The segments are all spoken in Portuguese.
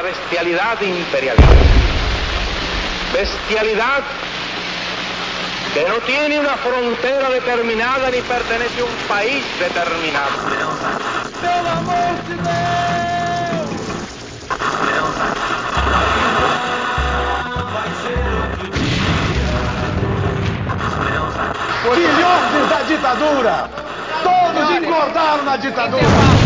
la bestialidad imperialista. Bestialidad que no tiene una frontera determinada ni pertenece a un país determinado. ¡Pelo amor de Deus! Filhotes da ditadura! Todos engordaram na ditadura!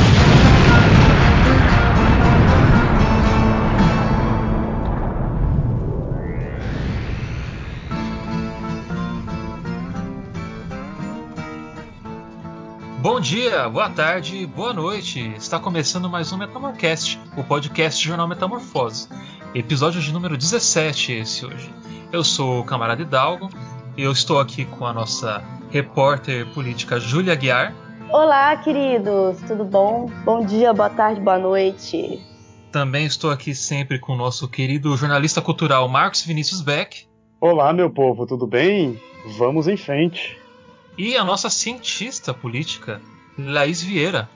Dia, boa tarde, boa noite. Está começando mais um Metamorcast, o podcast do Jornal Metamorfose. Episódio de número 17 esse hoje. Eu sou o camarada Hidalgo e eu estou aqui com a nossa repórter política Júlia Guiar. Olá, queridos, tudo bom? Bom dia, boa tarde, boa noite. Também estou aqui sempre com o nosso querido jornalista cultural Marcos Vinícius Beck. Olá, meu povo, tudo bem? Vamos em frente e a nossa cientista política, Laís Vieira.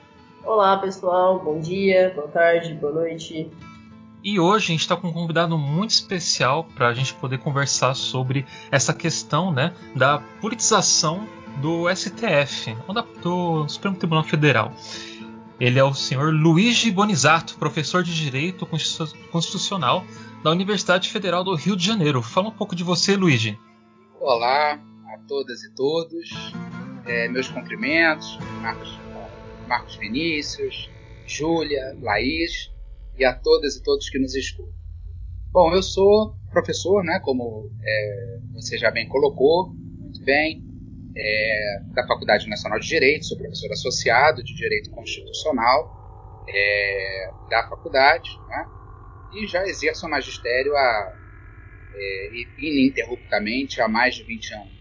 Olá, pessoal. Bom dia, boa tarde, boa noite. E hoje a gente está com um convidado muito especial para a gente poder conversar sobre essa questão né, da politização do STF, ou do Supremo Tribunal Federal. Ele é o senhor Luigi Bonizato, professor de Direito Constitucional da Universidade Federal do Rio de Janeiro. Fala um pouco de você, Luigi. Olá, a todas e todos. É, meus cumprimentos, Marcos, Marcos Vinícius, Júlia, Laís e a todas e todos que nos escutam. Bom, eu sou professor, né, como é, você já bem colocou, muito bem, é, da Faculdade Nacional de Direito, sou professor associado de Direito Constitucional é, da faculdade, né, e já exerço o magistério há, é, ininterruptamente há mais de 20 anos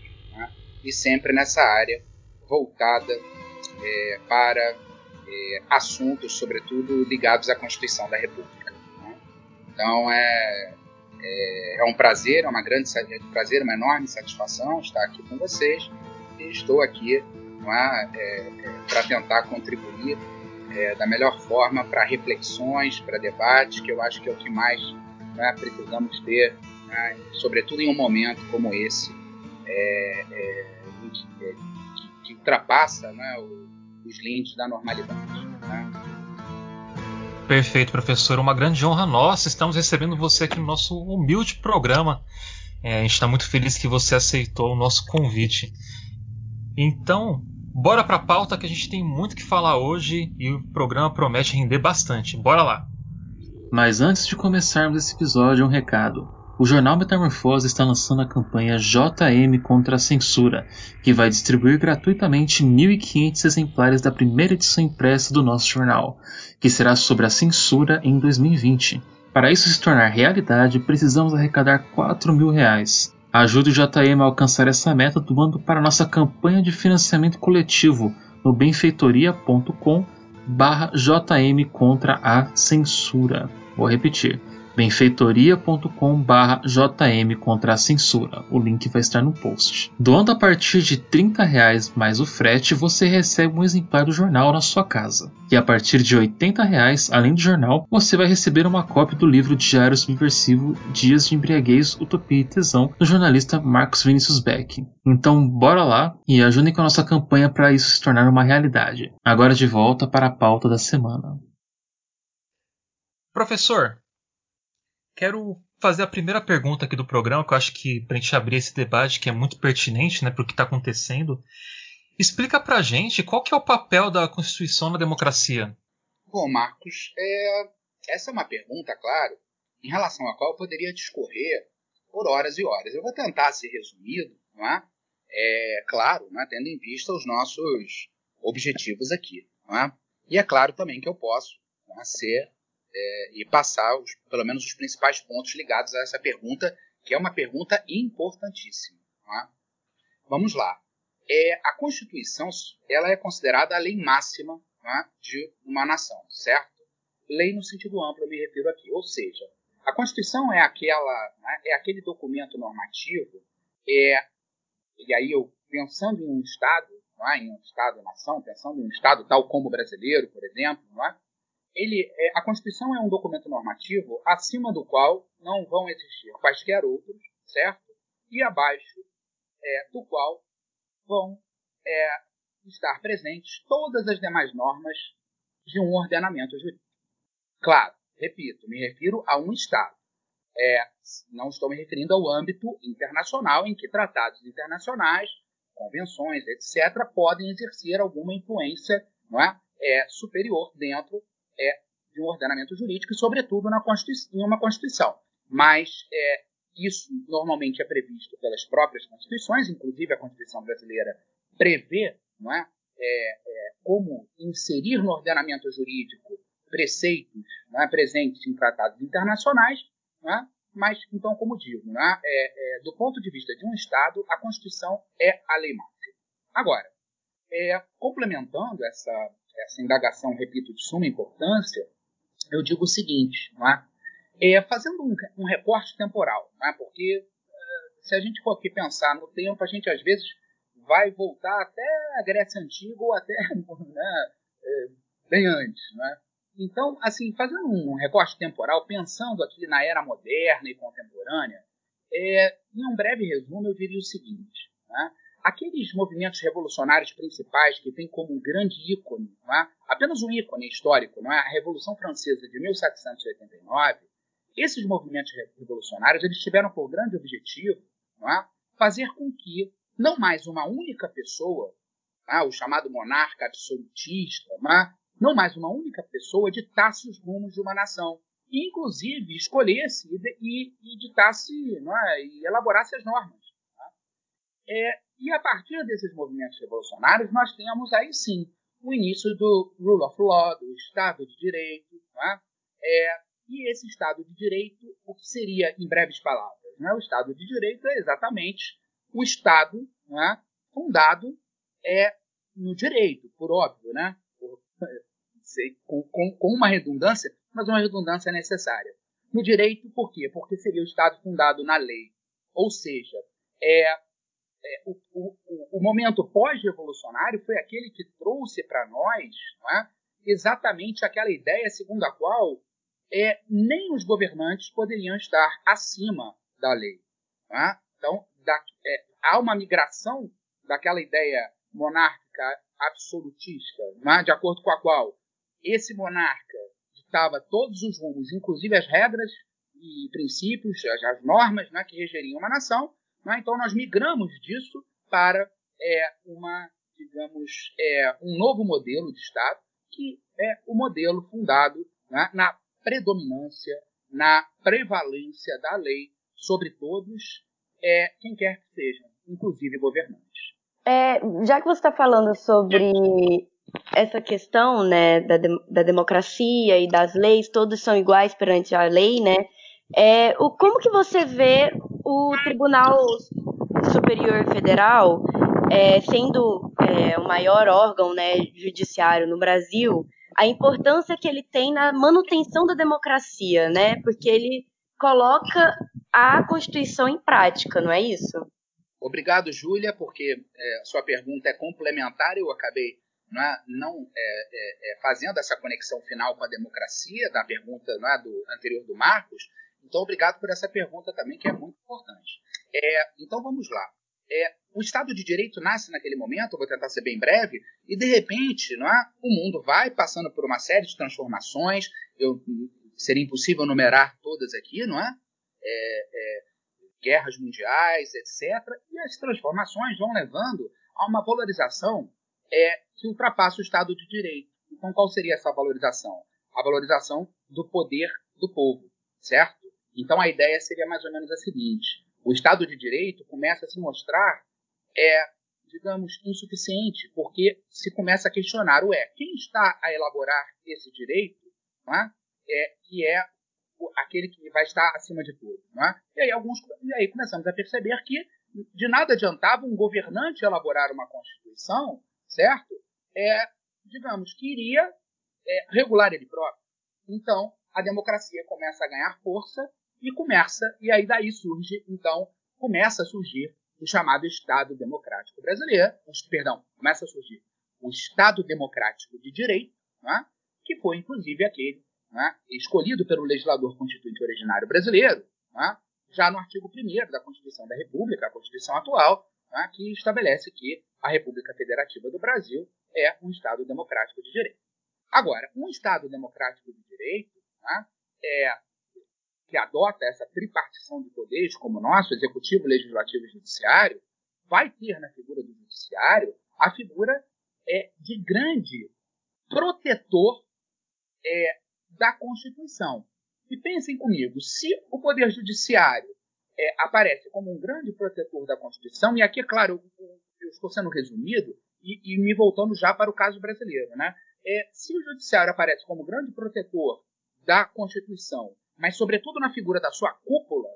e sempre nessa área voltada é, para é, assuntos, sobretudo ligados à Constituição da República. Né? Então é, é, é, um prazer, é uma grande é um prazer, uma enorme satisfação estar aqui com vocês e estou aqui é, para tentar contribuir da melhor forma para reflexões, para debates, que eu acho que é o que mais precisamos ter, né, sobretudo em um momento como esse, é, é, que, ultrapassa né, os limites da normalidade. Né? Perfeito, professor. Uma grande honra nossa. Estamos recebendo você aqui no nosso humilde programa. É, a gente está muito feliz que você aceitou o nosso convite. Então, bora para a pauta que a gente tem muito que falar hoje e o programa promete render bastante. Bora lá! Mas antes de começarmos esse episódio, um recado. O jornal Metamorfose está lançando a campanha JM contra a Censura, que vai distribuir gratuitamente 1.500 exemplares da primeira edição impressa do nosso jornal, que será sobre a censura em 2020. Para isso se tornar realidade, precisamos arrecadar 4 mil reais. Ajude o JM a alcançar essa meta doando para nossa campanha de financiamento coletivo no benfeitoria.com barra JM contra a censura. Vou repetir benfeitoria.com/jm contra a censura. O link vai estar no post. Doando a partir de 30 reais mais o frete, você recebe um exemplar do jornal na sua casa. E a partir de 80 reais, além do jornal, você vai receber uma cópia do livro Diário Subversivo Dias de Embriaguez, Utopia e Tesão, do jornalista Marcos Vinícius Beck. Então, bora lá e ajudem com a nossa campanha para isso se tornar uma realidade. Agora de volta para a pauta da semana. Professor, Quero fazer a primeira pergunta aqui do programa, que eu acho que para a gente abrir esse debate, que é muito pertinente né, para o que está acontecendo. Explica para a gente qual que é o papel da Constituição na democracia. Bom, Marcos, é, essa é uma pergunta, claro, em relação à qual eu poderia discorrer por horas e horas. Eu vou tentar ser resumido, não é? é claro, é? tendo em vista os nossos objetivos aqui. Não é? E é claro também que eu posso é? ser é, e passar os, pelo menos os principais pontos ligados a essa pergunta, que é uma pergunta importantíssima. É? Vamos lá. É, a Constituição ela é considerada a lei máxima é, de uma nação, certo? Lei no sentido amplo eu me refiro aqui, ou seja, a Constituição é aquela né, é aquele documento normativo é e aí eu pensando em um Estado, é? em um Estado-nação, pensando em um Estado tal como o brasileiro, por exemplo, não é? Ele, é, a Constituição é um documento normativo acima do qual não vão existir quaisquer outros, certo? E abaixo é, do qual vão é, estar presentes todas as demais normas de um ordenamento jurídico. Claro, repito, me refiro a um Estado. É, não estou me referindo ao âmbito internacional, em que tratados internacionais, convenções, etc., podem exercer alguma influência não é, é superior dentro é, de um ordenamento jurídico e, sobretudo, na Constituição, em uma Constituição. Mas é, isso normalmente é previsto pelas próprias Constituições, inclusive a Constituição brasileira prevê não é, é, é como inserir no ordenamento jurídico preceitos é, presentes em tratados internacionais, é? mas, então, como digo, é, é, do ponto de vista de um Estado, a Constituição é a lei máxima. Agora, complementando essa, essa indagação, repito, de suma importância, eu digo o seguinte, não é? é fazendo um, um recorte temporal, não é? porque uh, se a gente for aqui pensar no tempo, a gente às vezes vai voltar até a Grécia Antiga ou até né, é, bem antes. É? Então, assim, fazendo um recorte temporal, pensando aqui na era moderna e contemporânea, é, em um breve resumo, eu diria o seguinte: né? Aqueles movimentos revolucionários principais que têm como um grande ícone, é? apenas um ícone histórico, é? a Revolução Francesa de 1789, esses movimentos revolucionários eles tiveram por grande objetivo é? fazer com que não mais uma única pessoa, é? o chamado monarca absolutista, é? não mais uma única pessoa ditasse os rumos de uma nação, e inclusive escolhesse e, e, e ditasse é? e elaborasse as normas. É, e a partir desses movimentos revolucionários, nós temos aí sim o início do rule of law, do Estado de Direito. É? É, e esse Estado de Direito, o que seria, em breves palavras? Né? O Estado de Direito é exatamente o Estado é? fundado é, no direito, por óbvio, né? Por, sei, com, com, com uma redundância, mas uma redundância necessária. No direito, por quê? Porque seria o Estado fundado na lei. Ou seja, é, é, o, o, o, momento pós-revolucionário foi aquele que trouxe para nós é, exatamente aquela ideia segundo a qual é, nem os governantes poderiam estar acima da lei. É? Então, da, é, há uma migração daquela ideia monárquica absolutista, é? de acordo com a qual esse monarca ditava todos os rumos, inclusive as regras e princípios, as, as normas é, que regeriam uma nação, né? Então nós migramos disso para é, uma, digamos, é, um novo modelo de Estado, que é o modelo fundado né, na predominância, na prevalência da lei sobre todos, é, quem quer que sejam, inclusive governantes. É, já que você está falando sobre essa questão né, da, da democracia e das leis, todos são iguais perante a lei, né? É, o, como que você vê o Tribunal Superior Federal, é, sendo é, o maior órgão né, judiciário no Brasil, a importância que ele tem na manutenção da democracia, né? Porque ele coloca a Constituição em prática, não é isso? Obrigado, Júlia, porque é, sua pergunta é complementar. Eu acabei não, é, não é, é, fazendo essa conexão final com a democracia, da pergunta é, do anterior do Marcos. Então, obrigado por essa pergunta também, que é muito importante. É, então, vamos lá. É, o Estado de Direito nasce naquele momento, vou tentar ser bem breve, e de repente não é, o mundo vai passando por uma série de transformações. Eu, seria impossível numerar todas aqui, não é? é, é guerras mundiais, etc. E as transformações vão levando a uma valorização é, que ultrapassa o Estado de Direito. Então, qual seria essa valorização? A valorização do poder do povo, certo? Então a ideia seria mais ou menos a seguinte: o Estado de Direito começa a se mostrar, é, digamos, insuficiente, porque se começa a questionar, ué, quem está a elaborar esse direito, é? é? que é aquele que vai estar acima de tudo. É? E, aí alguns, e aí começamos a perceber que de nada adiantava um governante elaborar uma Constituição, certo? É, digamos, que iria é, regular ele próprio. Então, a democracia começa a ganhar força e começa, e aí daí surge, então, começa a surgir o chamado Estado Democrático Brasileiro, perdão, começa a surgir o Estado Democrático de Direito, né, que foi inclusive aquele né, escolhido pelo legislador constituinte originário brasileiro, né, já no artigo 1 da Constituição da República, a Constituição atual, né, que estabelece que a República Federativa do Brasil é um Estado democrático de direito. Agora, um Estado democrático de direito né, é, que adota essa tripartição de poderes como o nosso, executivo, legislativo e judiciário, vai ter na figura do judiciário a figura é, de grande protetor é, da Constituição. E pensem comigo, se o Poder Judiciário é, aparece como um grande protetor da Constituição, e aqui, é claro, eu, eu estou sendo resumido e, e, me voltando já para o caso brasileiro, né? É, se o Judiciário aparece como grande protetor da Constituição, mas sobretudo na figura da sua cúpula,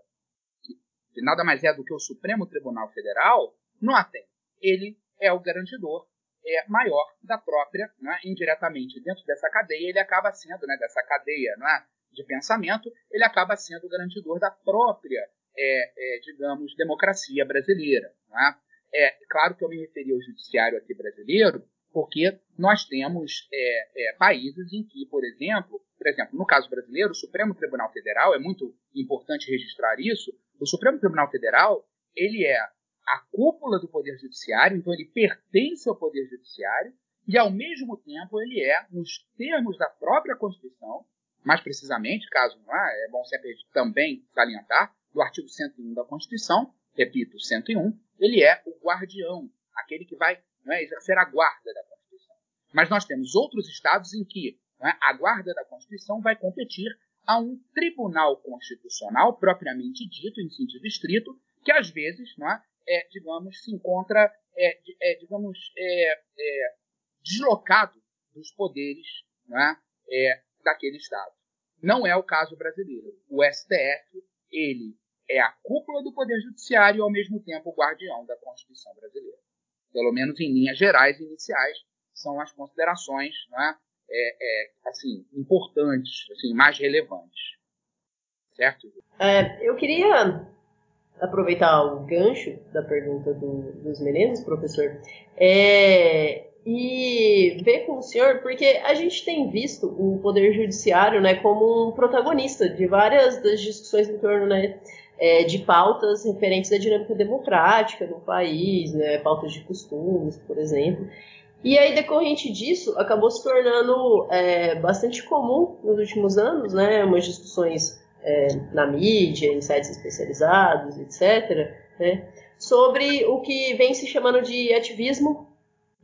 que, nada mais é do que o Supremo Tribunal Federal, notem, ele é o garantidor é, maior da própria, né, indiretamente dentro dessa cadeia, ele acaba sendo, né, dessa cadeia né, de pensamento, ele acaba sendo o garantidor da própria, é, é, digamos, democracia brasileira. Né? É claro que eu me referi ao judiciário aqui brasileiro, porque nós temos é, é, países em que, por exemplo, por exemplo, no caso brasileiro, o Supremo Tribunal Federal, é muito importante registrar isso, o Supremo Tribunal Federal, ele é a cúpula do Poder Judiciário, então ele pertence ao Poder Judiciário, e ao mesmo tempo ele é, nos termos da própria Constituição, mais precisamente, caso não é, é bom sempre também salientar, do artigo 101 da Constituição, repito, 101, ele é o guardião, aquele que vai é, exercer a guarda da Constituição. Mas nós temos outros estados em que é, a guarda da Constituição vai competir a um tribunal constitucional propriamente dito, em sentido estrito, que às vezes é, é, digamos, se encontra, é, é, digamos, deslocado dos poderes né, daquele Estado. Não é o caso brasileiro. O STF, ele é a cúpula do Poder Judiciário e, ao mesmo tempo, o guardião da Constituição brasileira. Pelo menos em linhas gerais iniciais, são as considerações né, é, é, assim, importantes, assim, mais relevantes. Certo? É, eu queria aproveitar o gancho da pergunta do, dos meninos, professor, é, e ver com o senhor, porque a gente tem visto o Poder Judiciário né, como um protagonista de várias das discussões em torno né, é, de pautas referentes à dinâmica democrática no país, né, pautas de costumes, por exemplo. E aí, decorrente disso, acabou se tornando é, bastante comum nos últimos anos, né, umas discussões é, na mídia, em sites especializados, etc., né, sobre o que vem se chamando de ativismo,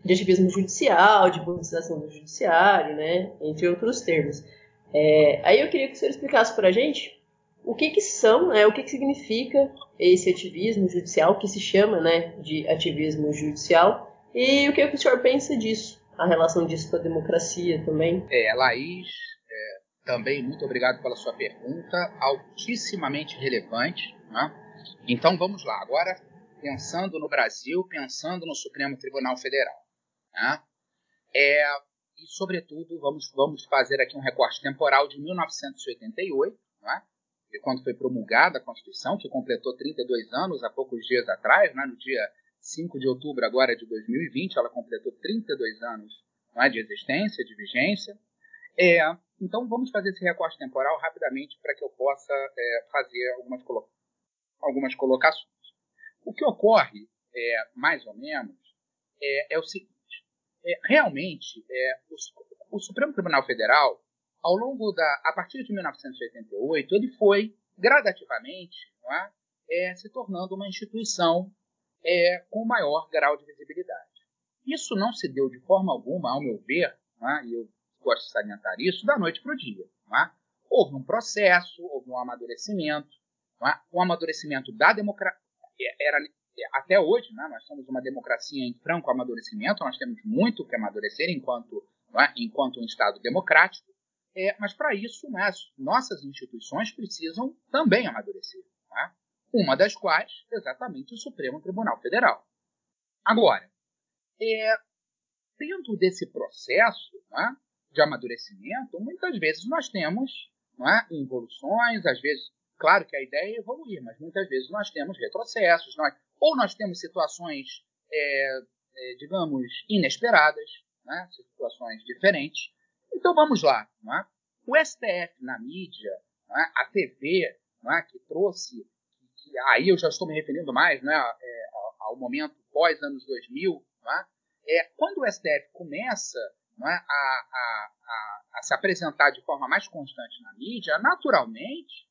de ativismo judicial, de politização do judiciário, né, entre outros termos. É, aí eu queria que o senhor explicasse para a gente o que, que são, né, o que, que significa esse ativismo judicial, que se chama né, de ativismo judicial, e o que, que o senhor pensa disso, a relação disso com a democracia também. É, Laís, também muito obrigado pela sua pergunta, altissimamente relevante. Né? Então vamos lá, agora pensando no Brasil, pensando no Supremo Tribunal Federal. Né? É, e, sobretudo, vamos, vamos fazer aqui um recorte temporal de 1988, né? Quando foi promulgada a Constituição, que completou 32 anos há poucos dias atrás, né? no dia 5 de outubro agora de 2020, ela completou 32 anos né? de existência, de vigência. É, então vamos fazer esse recorte temporal rapidamente para que eu possa é, fazer algumas, colo algumas colocações. O que ocorre, é, mais ou menos, é, é o seguinte: é, realmente, é, o, o, Supremo Tribunal Federal, ao longo da, a partir de 1988, ele foi gradativamente é, se tornando uma instituição com maior grau de visibilidade. Isso não se deu de forma alguma, ao meu ver, e eu gosto de salientar isso, da noite para o dia. É? Houve um processo, houve um amadurecimento, é? um amadurecimento da democracia. Era, até hoje, né, nós somos uma democracia em franco amadurecimento, nós temos muito que amadurecer enquanto, é? enquanto um Estado democrático, é, mas para isso né, as nossas instituições precisam também amadurecer. É? Uma das quais, exatamente, o Supremo Tribunal Federal. Agora, é, dentro desse processo, né, de amadurecimento, muitas vezes nós temos é, involuções, às vezes, claro que a ideia é evoluir, mas muitas vezes nós temos retrocessos, nós, ou nós temos situações, é, é, digamos, inesperadas, né, situações diferentes. Então, vamos lá. É? O STF na mídia, é? a TV, é? que trouxe, que, aí eu já estou me referindo mais é? é, ao, momento pós anos 2000, é? é, quando o STF começa a, a, a, a, se apresentar de forma mais constante na mídia, naturalmente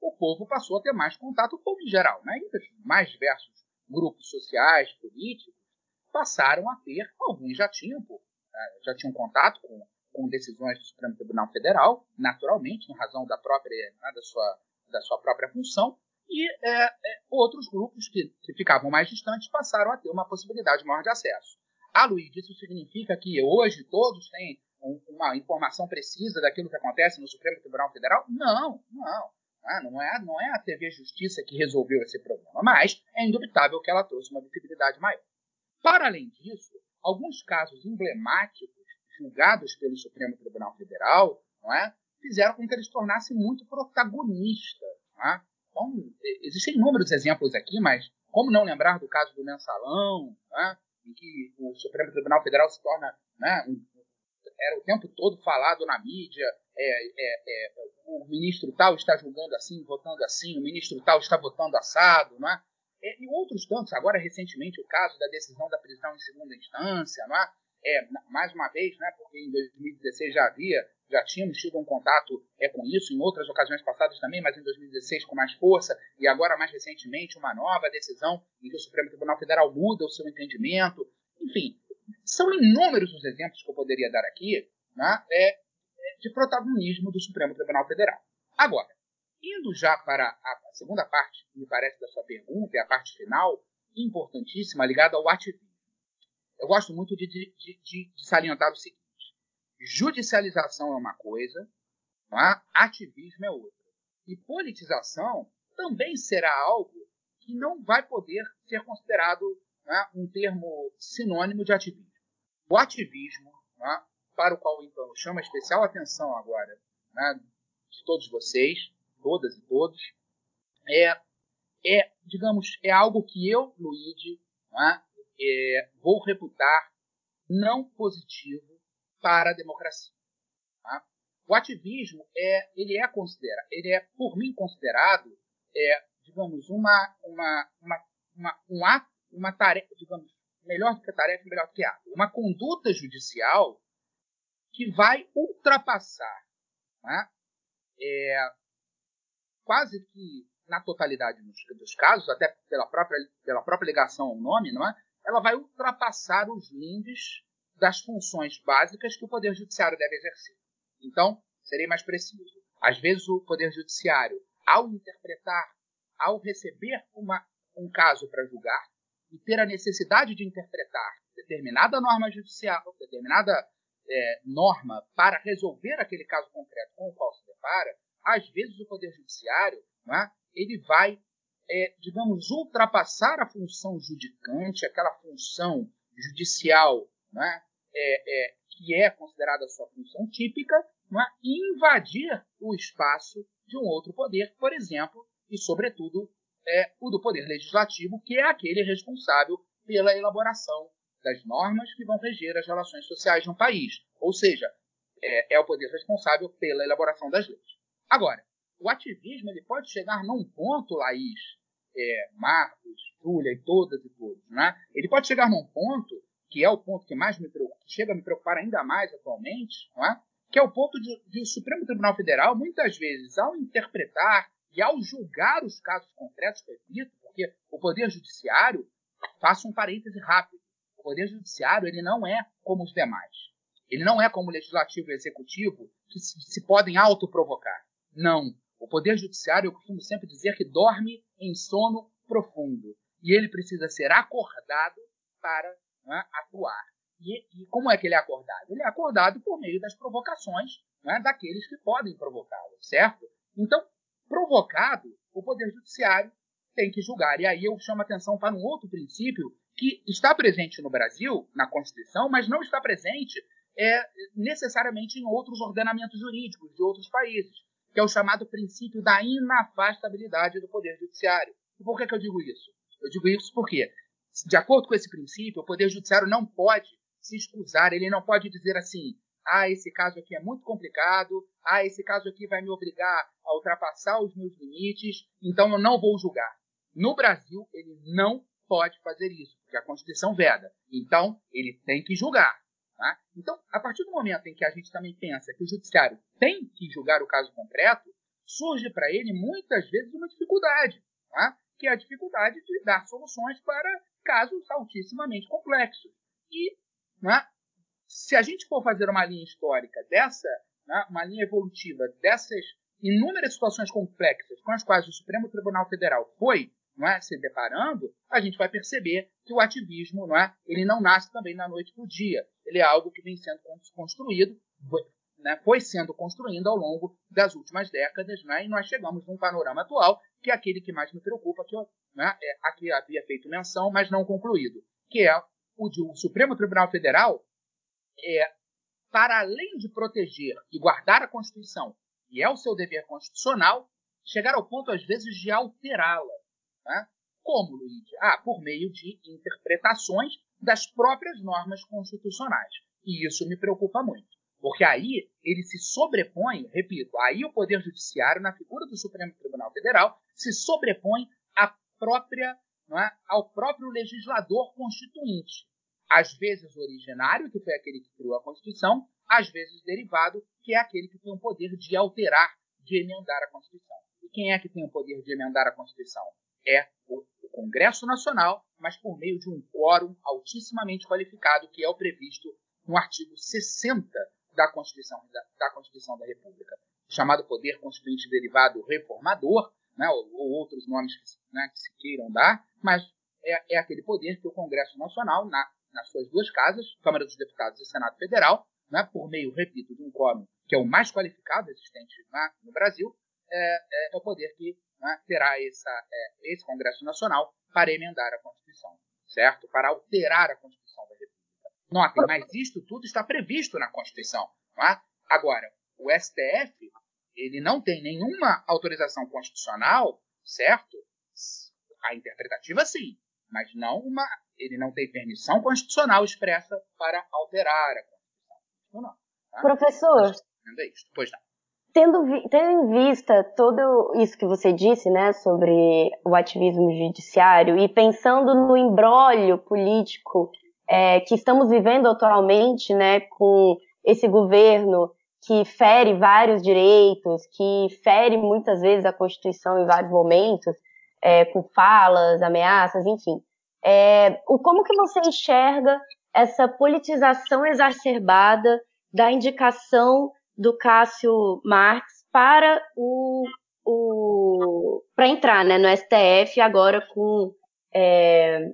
o povo passou a ter mais contato com o geral. Né? E os mais diversos grupos sociais, políticos, passaram a ter, alguns já tinham, é, já tinham contato com, com decisões do Supremo Tribunal Federal, naturalmente, em razão da própria, né, da, sua, da sua própria função, e é, é, outros grupos que, que ficavam mais distantes passaram a ter uma possibilidade maior de acesso. Ah, Luiz, isso significa que hoje todos têm uma informação precisa daquilo que acontece no Supremo Tribunal Federal? Não, não. Ah, não, é, não é a TV Justiça que resolveu esse problema, mas é indubitável que ela trouxe uma visibilidade maior. Para além disso, alguns casos emblemáticos julgados pelo Supremo Tribunal Federal não é, fizeram com que eles tornassem muito protagonistas. É? Então, existem inúmeros exemplos aqui, mas como não lembrar do caso do mensalão, é? em que o Supremo Tribunal Federal se torna um, era o tempo todo falado na mídia, é, é, é, o ministro tal está julgando assim, votando assim, o ministro tal está votando assado, não é? é e outros tantos, agora recentemente o caso da decisão da prisão em segunda instância, não é? É mais uma vez, né, porque em 2016 já havia, já tínhamos tido um contato é, com isso, em outras ocasiões passadas também, mas em 2016 com mais força, e agora mais recentemente uma nova decisão em que o Supremo Tribunal Federal muda o seu entendimento. Enfim, são inúmeros os exemplos que eu poderia dar aqui né, é, de protagonismo do Supremo Tribunal Federal. Agora, indo já para a segunda parte, me parece, da sua pergunta, e a parte final, importantíssima, ligada ao ativismo. Eu gosto muito de, de, de, de salientar o seguinte: judicialização é uma coisa, é? ativismo é outra. E politização também será algo que não vai poder ser considerado né, um termo sinônimo de ativismo. O ativismo, né, para o qual então chama especial atenção agora né, de todos vocês, todas e todos, é, é digamos, é algo que eu, né, é, vou reputar não positivo para a democracia. Tá? O ativismo é, ele é considerado, ele é por mim considerado, é, digamos, uma, uma, uma, uma, um ato, uma tarefa, digamos, melhor do que tarefa, melhor do que ato, uma conduta judicial que vai ultrapassar, né, é, quase que na totalidade dos casos, até pela própria, pela própria ligação ao nome, não é? Ela vai ultrapassar os limites das funções básicas que o Poder Judiciário deve exercer. Então, serei mais preciso. Às vezes, o Poder Judiciário, ao interpretar, ao receber uma, um caso para julgar e ter a necessidade de interpretar determinada norma judicial, determinada é, norma para resolver aquele caso concreto com o qual se depara, às vezes o Poder Judiciário é, ele vai, é, digamos, ultrapassar a função judicante, aquela função judicial é, é, que é considerada sua função típica, é, e invadir o espaço de um outro poder, por exemplo, e sobretudo é, o do Poder Legislativo, que é aquele responsável pela elaboração das normas que vão reger as relações sociais um país. Ou seja, é, é o poder responsável pela elaboração das leis. Agora, o ativismo ele pode chegar num ponto, Laís, é, Marcos, Júlia e todas e todos, né? ele pode chegar num ponto, que é o ponto que mais me preocupa, que chega a me preocupar ainda mais atualmente, né? que é o ponto de, de o Supremo Tribunal Federal, muitas vezes, ao interpretar e ao julgar os casos concretos, repito, porque o Poder Judiciário, faça um parêntese rápido, Poder Judiciário ele não é como os demais. Ele não é como o Legislativo e o Executivo, que se, se podem autoprovocar. Não. O Poder Judiciário, eu costumo sempre dizer que dorme em sono profundo. E ele precisa ser acordado para né, atuar. E, e, como é que ele é acordado? Ele é acordado por meio das provocações né, daqueles que podem provocá-lo, certo? Então, provocado, o Poder Judiciário tem que julgar. E aí eu chamo a atenção para um outro princípio que está presente no Brasil, na Constituição, mas não está presente é, necessariamente em outros ordenamentos jurídicos de outros países, que é o chamado princípio da inafastabilidade do Poder Judiciário. E por que, que eu digo isso? Eu digo isso porque, de acordo com esse princípio, o Poder Judiciário não pode se excusar, ele não pode dizer assim: ah, esse caso aqui é muito complicado, ah, esse caso aqui vai me obrigar a ultrapassar os meus limites, então eu não vou julgar. No Brasil, ele não pode fazer isso, porque a Constituição veda. Então, ele tem que julgar. Tá? Então, a partir do momento em que a gente também pensa que o judiciário tem que julgar o caso concreto, surge para ele muitas vezes uma dificuldade, tá? que é a dificuldade de dar soluções para casos altissimamente complexos. E né, se a gente for fazer uma linha histórica dessa, né, uma linha evolutiva dessas inúmeras situações complexas com as quais o Supremo Tribunal Federal foi não é, se deparando, a gente vai perceber que o ativismo não é, ele não nasce também na noite para dia. Ele é algo que vem sendo construído, foi, né, foi sendo construído ao longo das últimas décadas, né, e nós chegamos num panorama atual que é aquele que mais me preocupa, que eu, né, é, aqui havia feito menção, mas não concluído, que é o de o Supremo Tribunal Federal é, para além de proteger e guardar a Constituição, e é o seu dever constitucional, chegar ao ponto, às vezes, de alterá-la. Né? Como, Luigi? Ah, por meio de interpretações das próprias normas constitucionais. E isso me preocupa muito. Porque aí ele se sobrepõe, repito, aí o Poder Judiciário, na figura do Supremo Tribunal Federal, se sobrepõe à própria, é, ao próprio legislador constituinte às vezes originário, que foi aquele que criou a Constituição, às vezes derivado, que é aquele que tem o poder de alterar, de emendar a Constituição. E quem é que tem o poder de emendar a Constituição? É o, Congresso Nacional, mas por meio de um quórum altissimamente qualificado, que é o previsto no artigo 60 da Constituição da, da Constituição da República, chamado Poder Constituinte Derivado Reformador, né, ou, ou outros nomes que, né, que, se queiram dar, mas é, é aquele poder que o Congresso Nacional, na nas suas duas casas, Câmara dos Deputados e Senado Federal, né, por meio, repito, de um quórum que é o mais qualificado existente no Brasil, é, é, é, o poder que né, terá essa, é, esse Congresso Nacional para emendar a Constituição, certo? Para alterar a Constituição da República. Notem, mas isto tudo está previsto na Constituição. É? Agora, o STF ele não tem nenhuma autorização constitucional, certo? A interpretativa sim, mas não uma ele não tem permissão constitucional expressa para alterar a Constituição. tá? Professor, é isso. Pois não. Tendo, tendo em vista tudo isso que você disse, né, sobre o ativismo judiciário e pensando no embrólio político é, que estamos vivendo atualmente, né, com esse governo que fere vários direitos, que fere muitas vezes a Constituição em vários momentos, é, com falas, ameaças, enfim. É, o, como que você enxerga essa politização exacerbada da indicação do Cássio Marx para o, o para entrar né, no STF agora com é,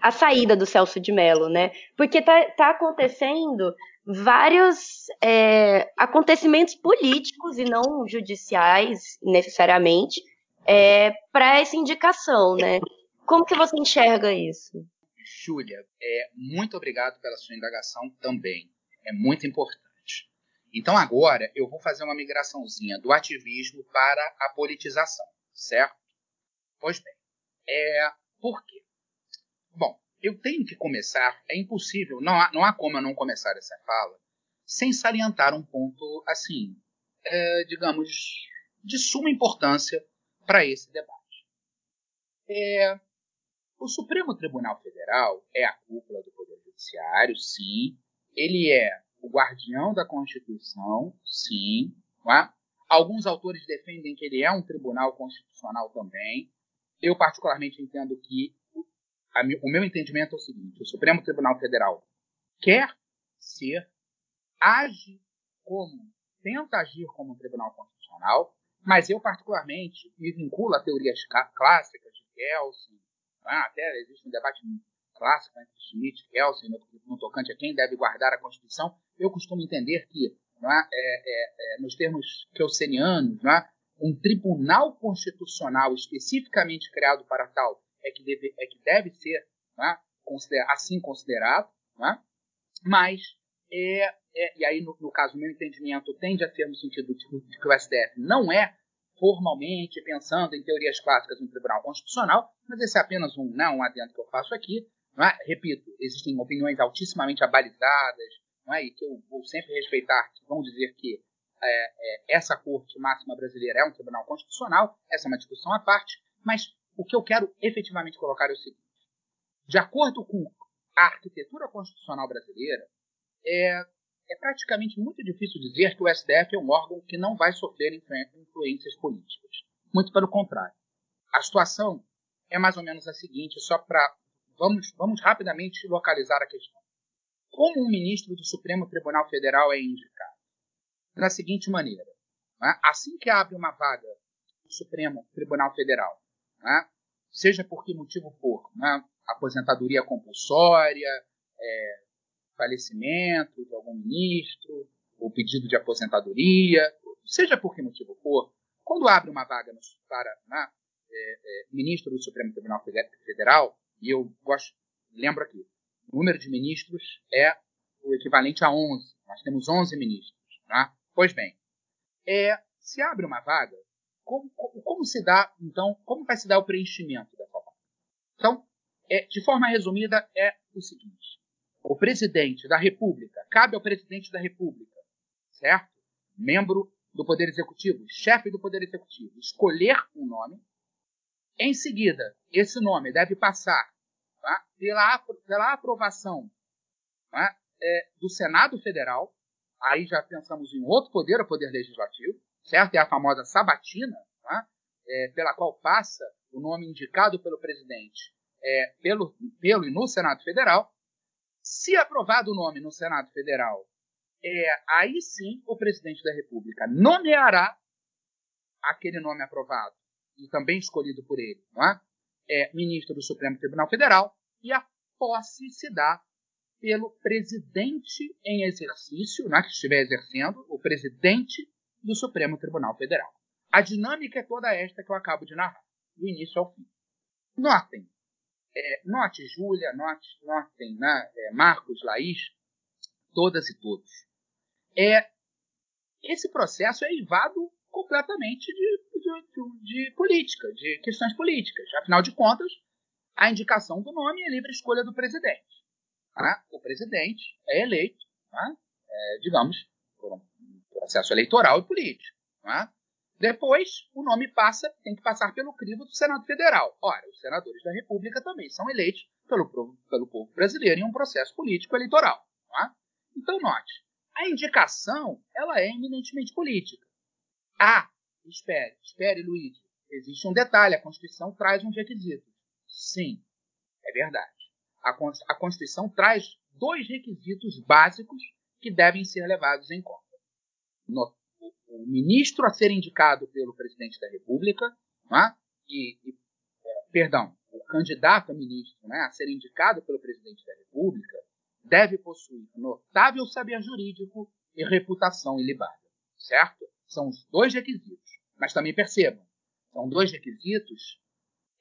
a saída do Celso de Mello, né? Porque está tá acontecendo vários é, acontecimentos políticos e não judiciais necessariamente é, para essa indicação, né? Como que você enxerga isso? Júlia, é, muito obrigado pela sua indagação também. É muito importante. Então agora eu vou fazer uma migraçãozinha do ativismo para a politização, certo? Pois bem, é, por quê? Bom, eu tenho que começar, é impossível, não há, não há como eu não começar essa fala sem salientar um ponto, assim, é, digamos, de suma importância para esse debate. É, o Supremo Tribunal Federal é a cúpula do Poder Judiciário, sim. Ele é o guardião da Constituição, sim. É? Alguns autores defendem que ele é um tribunal constitucional também. Eu, particularmente, entendo que o meu entendimento é o seguinte: o Supremo Tribunal Federal quer ser, age como, tenta agir como um tribunal constitucional, mas eu, particularmente, me vinculo a teorias clássicas de Kelsen, ah, até existe um debate clássico entre Schmitt e Kelsen no, no, tocante a quem deve guardar a Constituição. Eu costumo entender que, é, é, é, nos termos kelsenianos, é, um tribunal constitucional especificamente criado para tal é que deve, é que deve ser é, consider, assim considerado, é? mas, é, e aí, no, no caso, meu entendimento tende a ser no sentido de, de que o STF não é formalmente pensando em teorias clássicas no Tribunal Constitucional, mas esse é apenas um, não, né, um adendo que eu faço aqui. É? Repito, existem opiniões altissimamente abalizadas é? e que eu vou sempre respeitar, que vão dizer que é, é, essa Corte Máxima Brasileira é um tribunal constitucional, essa é uma discussão à parte, mas o que eu quero efetivamente colocar é o seguinte: de acordo com a arquitetura constitucional brasileira, é, é praticamente muito difícil dizer que o STF é um órgão que não vai sofrer influências políticas. Muito pelo contrário. A situação é mais ou menos a seguinte, só para. Vamos, vamos rapidamente localizar a questão. Como um ministro do Supremo Tribunal Federal é indicado? Da seguinte maneira: né? assim que abre uma vaga no Supremo Tribunal Federal, né? seja por que motivo for, né? aposentadoria compulsória, é, falecimento de algum ministro, ou pedido de aposentadoria, seja por que motivo for, quando abre uma vaga para né, é, é, ministro do Supremo Tribunal Federal, e eu gosto, lembro aqui, o número de ministros é o equivalente a 11. Nós temos 11 ministros. Né? Pois bem, é, se abre uma vaga, como, como, como, se dá, então, como vai se dar o preenchimento dessa vaga? Então, é, de forma resumida, é o seguinte: o presidente da República, cabe ao presidente da República, certo? Membro do Poder Executivo, chefe do Poder Executivo, escolher um nome. Em seguida, esse nome deve passar tá, pela, pela aprovação tá, é, do Senado Federal. Aí já pensamos em outro poder, o Poder Legislativo, certo? É a famosa sabatina, tá, é, pela qual passa o nome indicado pelo presidente é, pelo, pelo e no Senado Federal. Se aprovado o nome no Senado Federal, é, aí sim o presidente da República nomeará aquele nome aprovado e também escolhido por ele, não é? é ministro do Supremo Tribunal Federal e a posse se dá pelo presidente em exercício, né, que estiver exercendo, o presidente do Supremo Tribunal Federal. A dinâmica é toda esta que eu acabo de narrar, do início ao fim. Notem, é, note Júlia, note, notem né, é, Marcos, Laís, todas e todos. É, esse processo é eivado completamente de, de, de, política, de questões políticas. Afinal de contas, a indicação do nome é livre escolha do presidente. Tá? O presidente é eleito, tá? é, digamos, por um processo eleitoral e político. Tá? Depois, o nome passa, tem que passar pelo crivo do Senado Federal. Ora, os senadores da República também são eleitos pelo, pelo povo brasileiro em um processo político eleitoral. É? Então, note, a indicação ela é eminentemente política. Ah, espere, espere, Luiz. Existe um detalhe: a Constituição traz uns requisitos. Sim, é verdade. A, Constituição traz dois requisitos básicos que devem ser levados em conta. No, o ministro a ser indicado pelo presidente da República, é? e, e é, perdão, o candidato a ministro né, a ser indicado pelo presidente da República deve possuir notável saber jurídico e reputação ilibada, certo? São os dois requisitos. Mas também percebam, são dois requisitos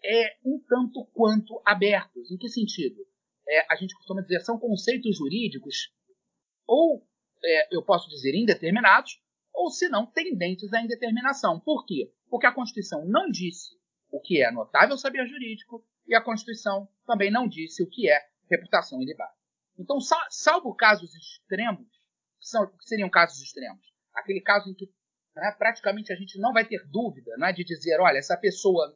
é um tanto quanto abertos. Em que sentido? É, a gente costuma dizer são conceitos jurídicos ou é, eu posso dizer indeterminados ou se não tendentes à indeterminação. Por quê? Porque a Constituição não disse o que é notável saber jurídico e a Constituição também não disse o que é reputação ilibada. Então, salvo casos extremos, que, são, que seriam casos extremos, aquele caso em que né, praticamente a gente não vai ter dúvida não é, de dizer, olha, essa pessoa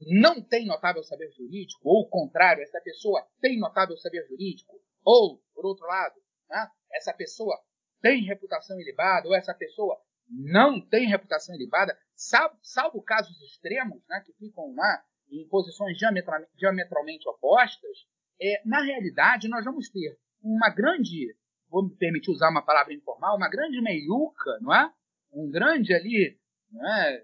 não tem notável saber jurídico, ou o contrário, essa pessoa tem notável saber jurídico, ou, por outro lado, né, essa pessoa tem reputação ilibada ou essa pessoa não tem reputação ilibada, salvo, salvo casos extremos, né, que ficam lá em posições diametralmente, diametralmente opostas, é, na realidade nós vamos ter uma grande, vou me permitir usar uma palavra informal, uma grande meiuca, não é? Um grande ali, não é?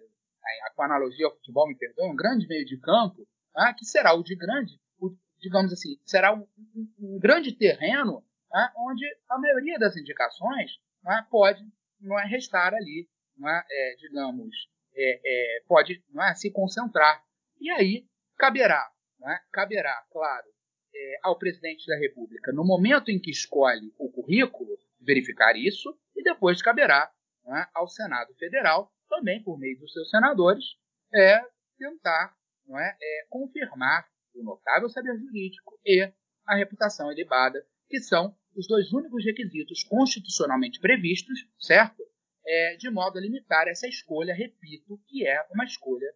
com a analogia ao futebol, me perdoe, um grande meio de campo, é? que será o de grande, o, digamos assim, será um, um, um grande terreno né, onde a maioria das indicações né, pode não é, restar ali, não é, é digamos, é, é, pode não é, se concentrar. E aí caberá, não é, caberá, claro, é, ao presidente da República, no momento em que escolhe o currículo, verificar isso, e depois caberá é, ao Senado Federal, também por meio dos seus senadores, é, tentar não é, é, confirmar o notável saber jurídico e a reputação elevada, que são os dois únicos requisitos constitucionalmente previstos, certo? É, de modo a limitar essa escolha, repito, que é uma escolha,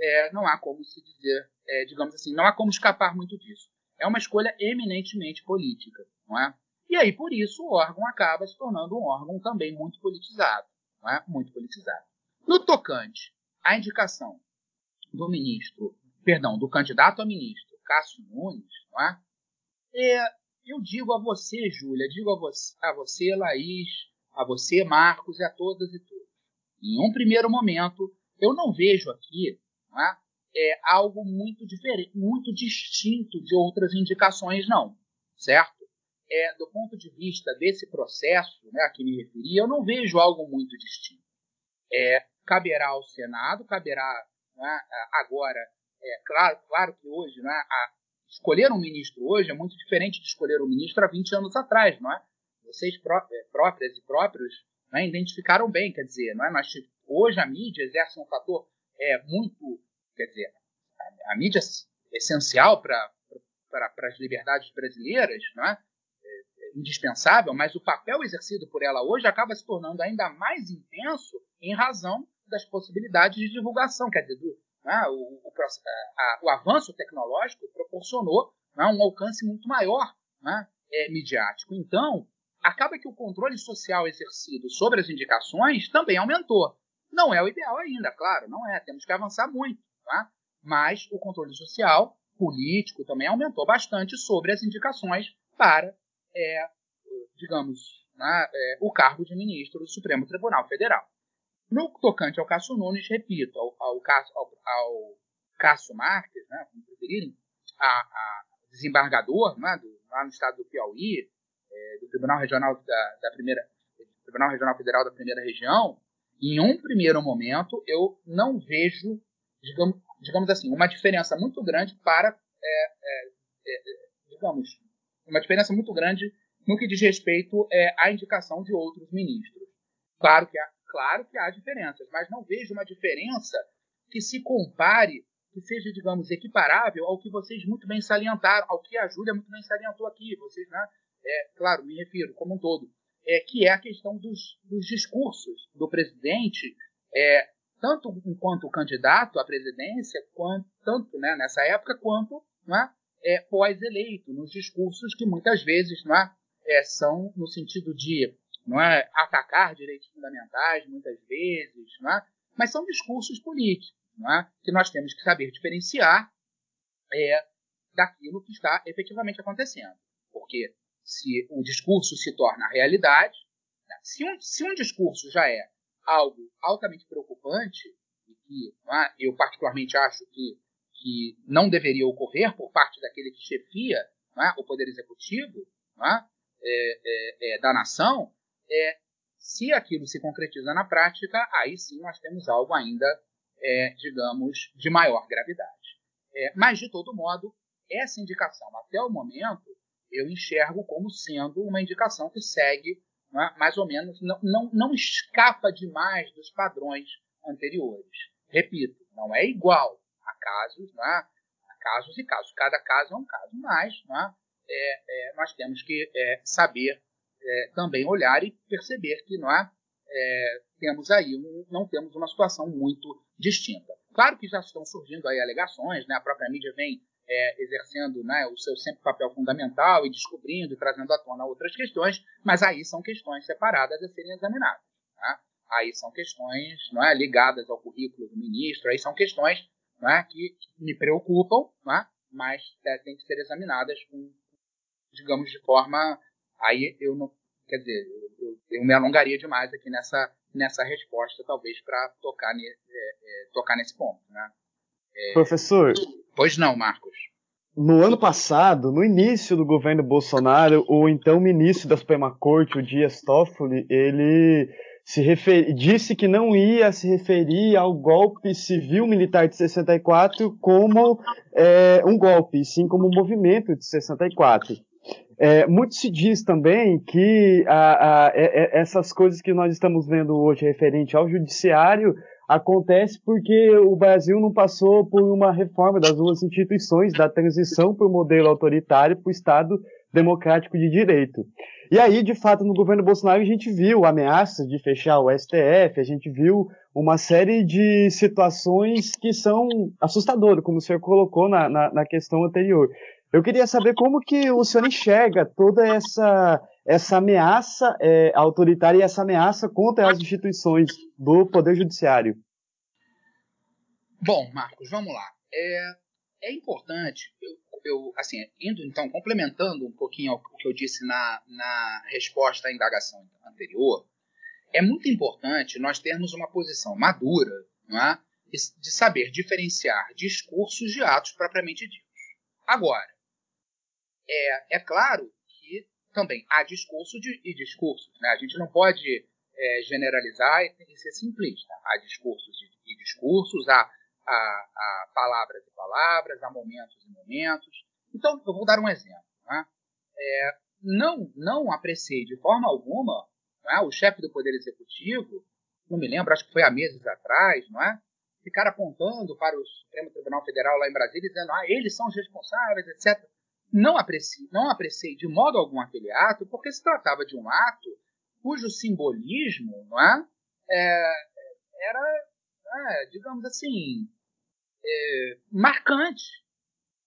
é, não há como se dizer, é, digamos assim, não há como escapar muito disso. É uma escolha eminentemente política, não é? E aí, por isso, o órgão acaba se tornando um órgão também muito politizado, é? Muito politizado. No tocante à indicação do ministro, perdão, do candidato a ministro, Cássio Nunes, é? é eu digo a você, Júlia, digo a você, a você, Laís, a você, Marcos, e a todas e todos. Em um primeiro momento, eu não vejo aqui é, é, algo muito diferente, muito distinto de outras indicações, não. Certo? É, do ponto de vista desse processo né, a que me referi, eu não vejo algo muito distinto. É, caberá ao Senado, caberá né, agora, é, claro, claro que hoje né, a, escolher um ministro hoje é muito diferente de escolher um ministro há 20 anos atrás, não é? Vocês pró é, próprias e próprios né, identificaram bem, quer dizer, não é? Nós, hoje a mídia exerce um fator é, muito, quer dizer, a, a mídia é essencial para para as liberdades brasileiras, não é? Indispensável, mas o papel exercido por ela hoje acaba se tornando ainda mais intenso em razão das possibilidades de divulgação, quer dizer, do, né, o, o, a, o, avanço tecnológico proporcionou né, um alcance muito maior né, é, midiático. Então, acaba que o controle social exercido sobre as indicações também aumentou. Não é o ideal ainda, claro, não é, temos que avançar muito, tá? mas o controle social, político, também aumentou bastante sobre as indicações para, é, digamos, né, é, o cargo de ministro do Supremo Tribunal Federal. No tocante ao Cássio Nunes, repito, ao, ao, ao, ao Cássio Marques, né, como preferirem, a, a desembargador né, do, lá no estado do Piauí, é, do Tribunal Regional da, da primeira Tribunal Regional Federal da Primeira Região, em um primeiro momento eu não vejo, digamos, digamos assim, uma diferença muito grande para, é, é, é digamos, uma diferença muito grande no que diz respeito é, à indicação de outros ministros. Claro que há, Claro que há diferenças, mas não vejo uma diferença que se compare, que seja, digamos, equiparável ao que vocês muito bem salientaram, ao que a Júlia muito bem salientou aqui. Vocês, né? É, claro, me refiro como um todo. É, que é a questão dos, dos discursos do presidente, é, tanto enquanto candidato à presidência, quanto, tanto né, nessa época, quanto né, é, pós-eleito, nos discursos que muitas vezes né, é, são no sentido de não é atacar direitos fundamentais muitas vezes, não é? mas são discursos políticos não é? que nós temos que saber diferenciar é, daquilo que está efetivamente acontecendo. Porque se o discurso se torna realidade, né? se, um, se um discurso já é algo altamente preocupante, e que é? eu particularmente acho que, que não deveria ocorrer por parte daquele que chefia é? o poder executivo é? É, é, da nação, é, se aquilo se concretiza na prática, aí sim nós temos algo ainda, é, digamos, de maior gravidade. É, mas, de todo modo, essa indicação, até o momento, eu enxergo como sendo uma indicação que segue mais ou menos, não, não, não escapa demais dos padrões anteriores. Repito, não é igual a casos, né, a casos e casos. Cada caso é um caso, mas né, é, é, nós temos que é, saber é, também olhar e perceber que não é, é temos aí um, não temos uma situação muito distinta. Claro que já estão surgindo aí alegações, né? a própria mídia vem é, exercendo né, o seu sempre papel fundamental e descobrindo e trazendo à tona outras questões, mas aí são questões separadas a serem examinadas. Né? Aí são questões não é, ligadas ao currículo do ministro, aí são questões não é, que me preocupam, não é, mas é, têm que ser examinadas com, digamos, de forma Aí eu não. Quer dizer, eu, eu me alongaria demais aqui nessa, nessa resposta, talvez, para tocar, ne, é, é, tocar nesse ponto. Né? É, Professor. Pois não, Marcos. No ano passado, no início do governo Bolsonaro, o então ministro da Suprema Corte, o Dias Toffoli, ele se refer... disse que não ia se referir ao golpe civil-militar de 64 como é, um golpe, sim como um movimento de 64. É, muito se diz também que a, a, essas coisas que nós estamos vendo hoje referente ao judiciário acontece porque o Brasil não passou por uma reforma das duas instituições da transição para o modelo autoritário para o Estado democrático de direito. E aí, de fato, no governo Bolsonaro a gente viu ameaças de fechar o STF, a gente viu uma série de situações que são assustadoras, como o senhor colocou na, na, na questão anterior. Eu queria saber como que o senhor enxerga toda essa, essa ameaça é, autoritária e essa ameaça contra as instituições do Poder Judiciário. Bom, Marcos, vamos lá. É, é importante, eu, eu, assim, indo então, complementando um pouquinho o que eu disse na, na resposta à indagação anterior, é muito importante nós termos uma posição madura é? de saber diferenciar discursos de atos propriamente ditos. Agora, é, é claro que também há discurso de, e discursos. Né? A gente não pode é, generalizar e, ser simplista. Há discursos e, e discursos, há, há, há, palavras e palavras, há momentos e momentos. Então, eu vou dar um exemplo. Né? É, não, não apreciei de forma alguma é? o chefe do Poder Executivo, não me lembro, acho que foi há meses atrás, não é? ficar apontando para o Supremo Tribunal Federal lá em Brasília, dizendo ah, eles são os responsáveis, etc não apreciei, não apreciei de modo algum aquele ato, porque se tratava de um ato cujo simbolismo não é, é era, é, digamos assim, é, marcante.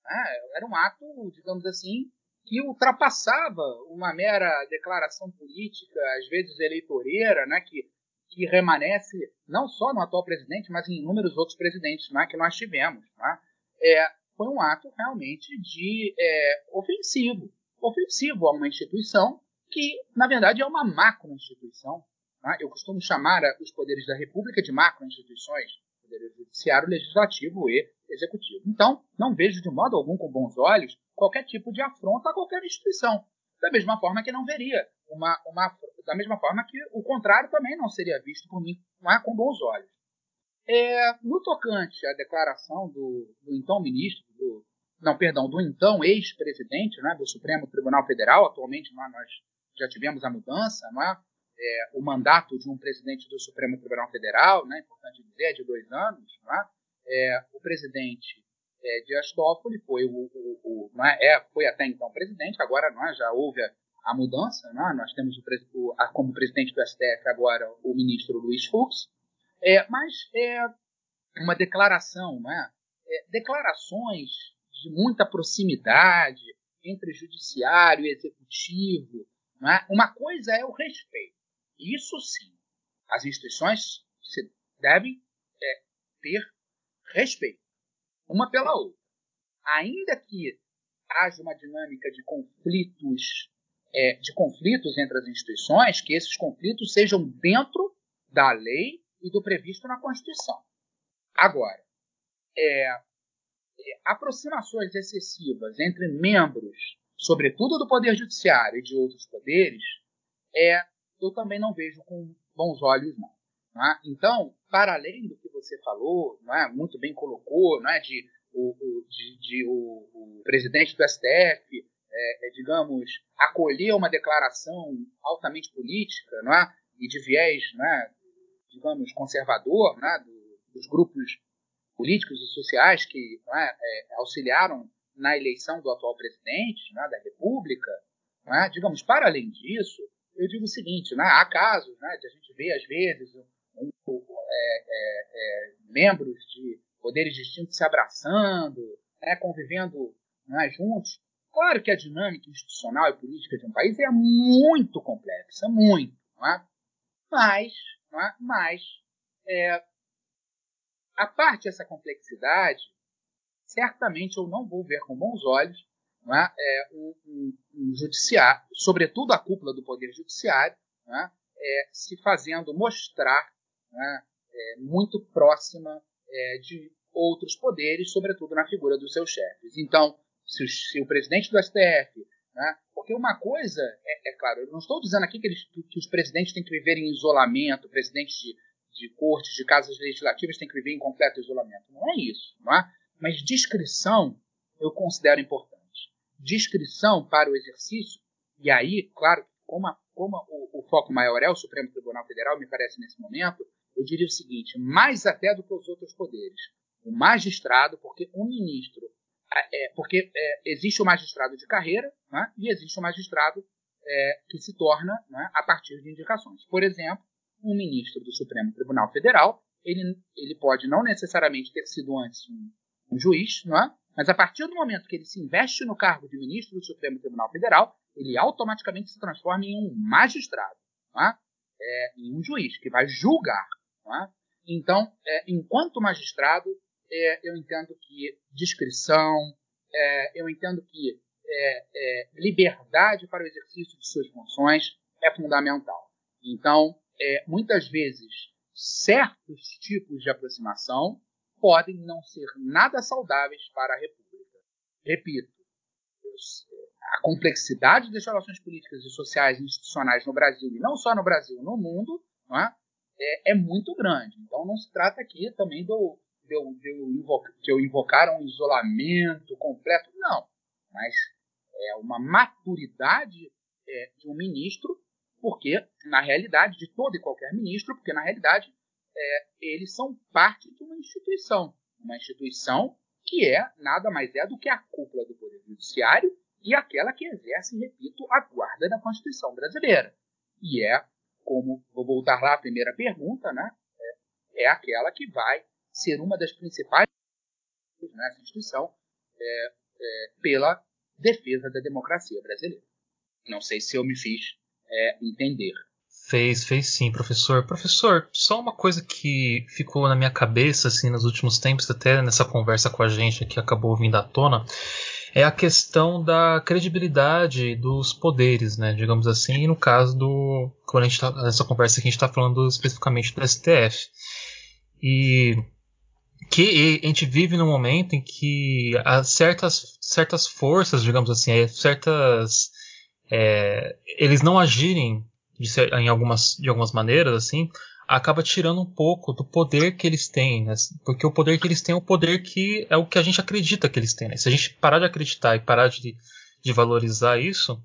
É, era um ato, digamos assim, que ultrapassava uma mera declaração política, às vezes eleitoreira, né, que, que remanesce não só no atual presidente, mas em inúmeros outros presidentes né, que nós tivemos. Né? É, foi um ato realmente de é, ofensivo, ofensivo a uma instituição que, na verdade, é uma macro-instituição. Né? Eu costumo chamar os poderes da República de macro-instituições, poder judiciário, legislativo e executivo. Então, não vejo de modo algum com bons olhos qualquer tipo de afronta a qualquer instituição. Da mesma forma que não veria uma, uma da mesma forma que o contrário também não seria visto por mim não é, com bons olhos. É, no tocante à declaração do, do então ministro, do, não, perdão, do então ex-presidente né, do Supremo Tribunal Federal, atualmente nós, nós já tivemos a mudança, não é? É, o mandato de um presidente do Supremo Tribunal Federal, né, importante dizer, é de dois anos, não é? o presidente é, Dias Toffoli foi, o, o, o é, é, foi até então presidente, agora não é, já houve a, a mudança, não é? nós temos o, a, como presidente do STF agora o ministro Luiz Fux, é, mas é uma declaração, né? É, declarações de muita proximidade entre judiciário e executivo. Né? Uma coisa é o respeito. Isso sim, as instituições devem é, ter respeito uma pela outra. Ainda que haja uma dinâmica de conflitos, é, de conflitos entre as instituições, que esses conflitos sejam dentro da lei e do previsto na Constituição. Agora, é, é, aproximações excessivas entre membros, sobretudo do Poder Judiciário e de outros poderes, é, eu também não vejo com bons olhos, não. não é? Então, para além do que você falou, não é? muito bem colocou, não é? de, o, o de, de o, o, presidente do STF, é, é, digamos, acolher uma declaração altamente política não é? e de viés não é? digamos, conservador, né, do, dos grupos políticos e sociais que é, é, auxiliaram na eleição do atual presidente né, da República, é, digamos, para além disso, eu digo o seguinte, né, há casos né, de a gente ver, às vezes, um, um, é, é, é, membros de poderes distintos se abraçando, né, convivendo né, juntos. Claro que a dinâmica institucional e política de um país é muito complexa, muito, mas é? Mas, é, a parte dessa complexidade, certamente eu não vou ver com bons olhos não é? Um, um, um, judiciário, sobretudo a cúpula do Poder Judiciário, é? é? se fazendo mostrar é? é, muito próxima é, de outros poderes, sobretudo na figura dos seus chefes. Então, se o, se o presidente do STF né? Porque uma coisa, é, é, claro, eu não estou dizendo aqui que, eles, que, os presidentes têm que viver em isolamento, presidentes de, de cortes, de casas legislativas têm que viver em completo isolamento. Não é isso. Não é? Mas discrição eu considero importante. Discrição para o exercício, e aí, claro, como, a, como o, o foco maior é o Supremo Tribunal Federal, me parece nesse momento, eu diria o seguinte: mais até do que os outros poderes. O magistrado, porque um ministro é, porque é, existe o magistrado de carreira né, e existe o magistrado é, que se torna né, a partir de indicações. Por exemplo, um ministro do Supremo Tribunal Federal, ele, ele pode não necessariamente ter sido antes um, um juiz, não é? Mas a partir do momento que ele se investe no cargo de ministro do Supremo Tribunal Federal, ele automaticamente se transforma em um magistrado, é? É, em um juiz que vai julgar. É? Então, é, enquanto magistrado, é, eu entendo que discrição, é, eu entendo que liberdade para o exercício de suas funções é fundamental. Então, muitas vezes, certos tipos de aproximação podem não ser nada saudáveis para a República. Repito, a complexidade das relações políticas e sociais e institucionais no Brasil, e não só no Brasil, no mundo, é? É, é? muito grande. Então não se trata aqui também eu, de eu, de eu, invocar, de eu invocar um isolamento completo, não. Mas é uma maturidade é, de um ministro, porque, na realidade, de todo e qualquer ministro, porque, na realidade, é, eles são parte de uma instituição. Uma instituição que é nada mais é do que a cúpula do Poder Judiciário e aquela que exerce, repito, a guarda da Constituição brasileira. E é, como vou voltar lá à primeira pergunta, né, é, é aquela que vai ser uma das principais nessa instituição é, é, pela defesa da democracia brasileira. Não sei se eu me fiz é, entender. Fez, fez sim, professor. Professor, só uma coisa que ficou na minha cabeça assim nos últimos tempos, até nessa conversa com a gente que acabou vindo à tona, é a questão da credibilidade dos poderes, né? Digamos assim, no caso do. Quando a gente tá, nessa conversa aqui, a gente está falando especificamente do STF. E que a gente vive num momento em que há certas, certas forças, digamos assim, certas. É, eles não agirem de, em algumas, de algumas maneiras, assim, acaba tirando um pouco do poder que eles têm, né? porque o poder que eles têm é o poder que é o que a gente acredita que eles têm. Né? Se a gente parar de acreditar e parar de, de valorizar isso,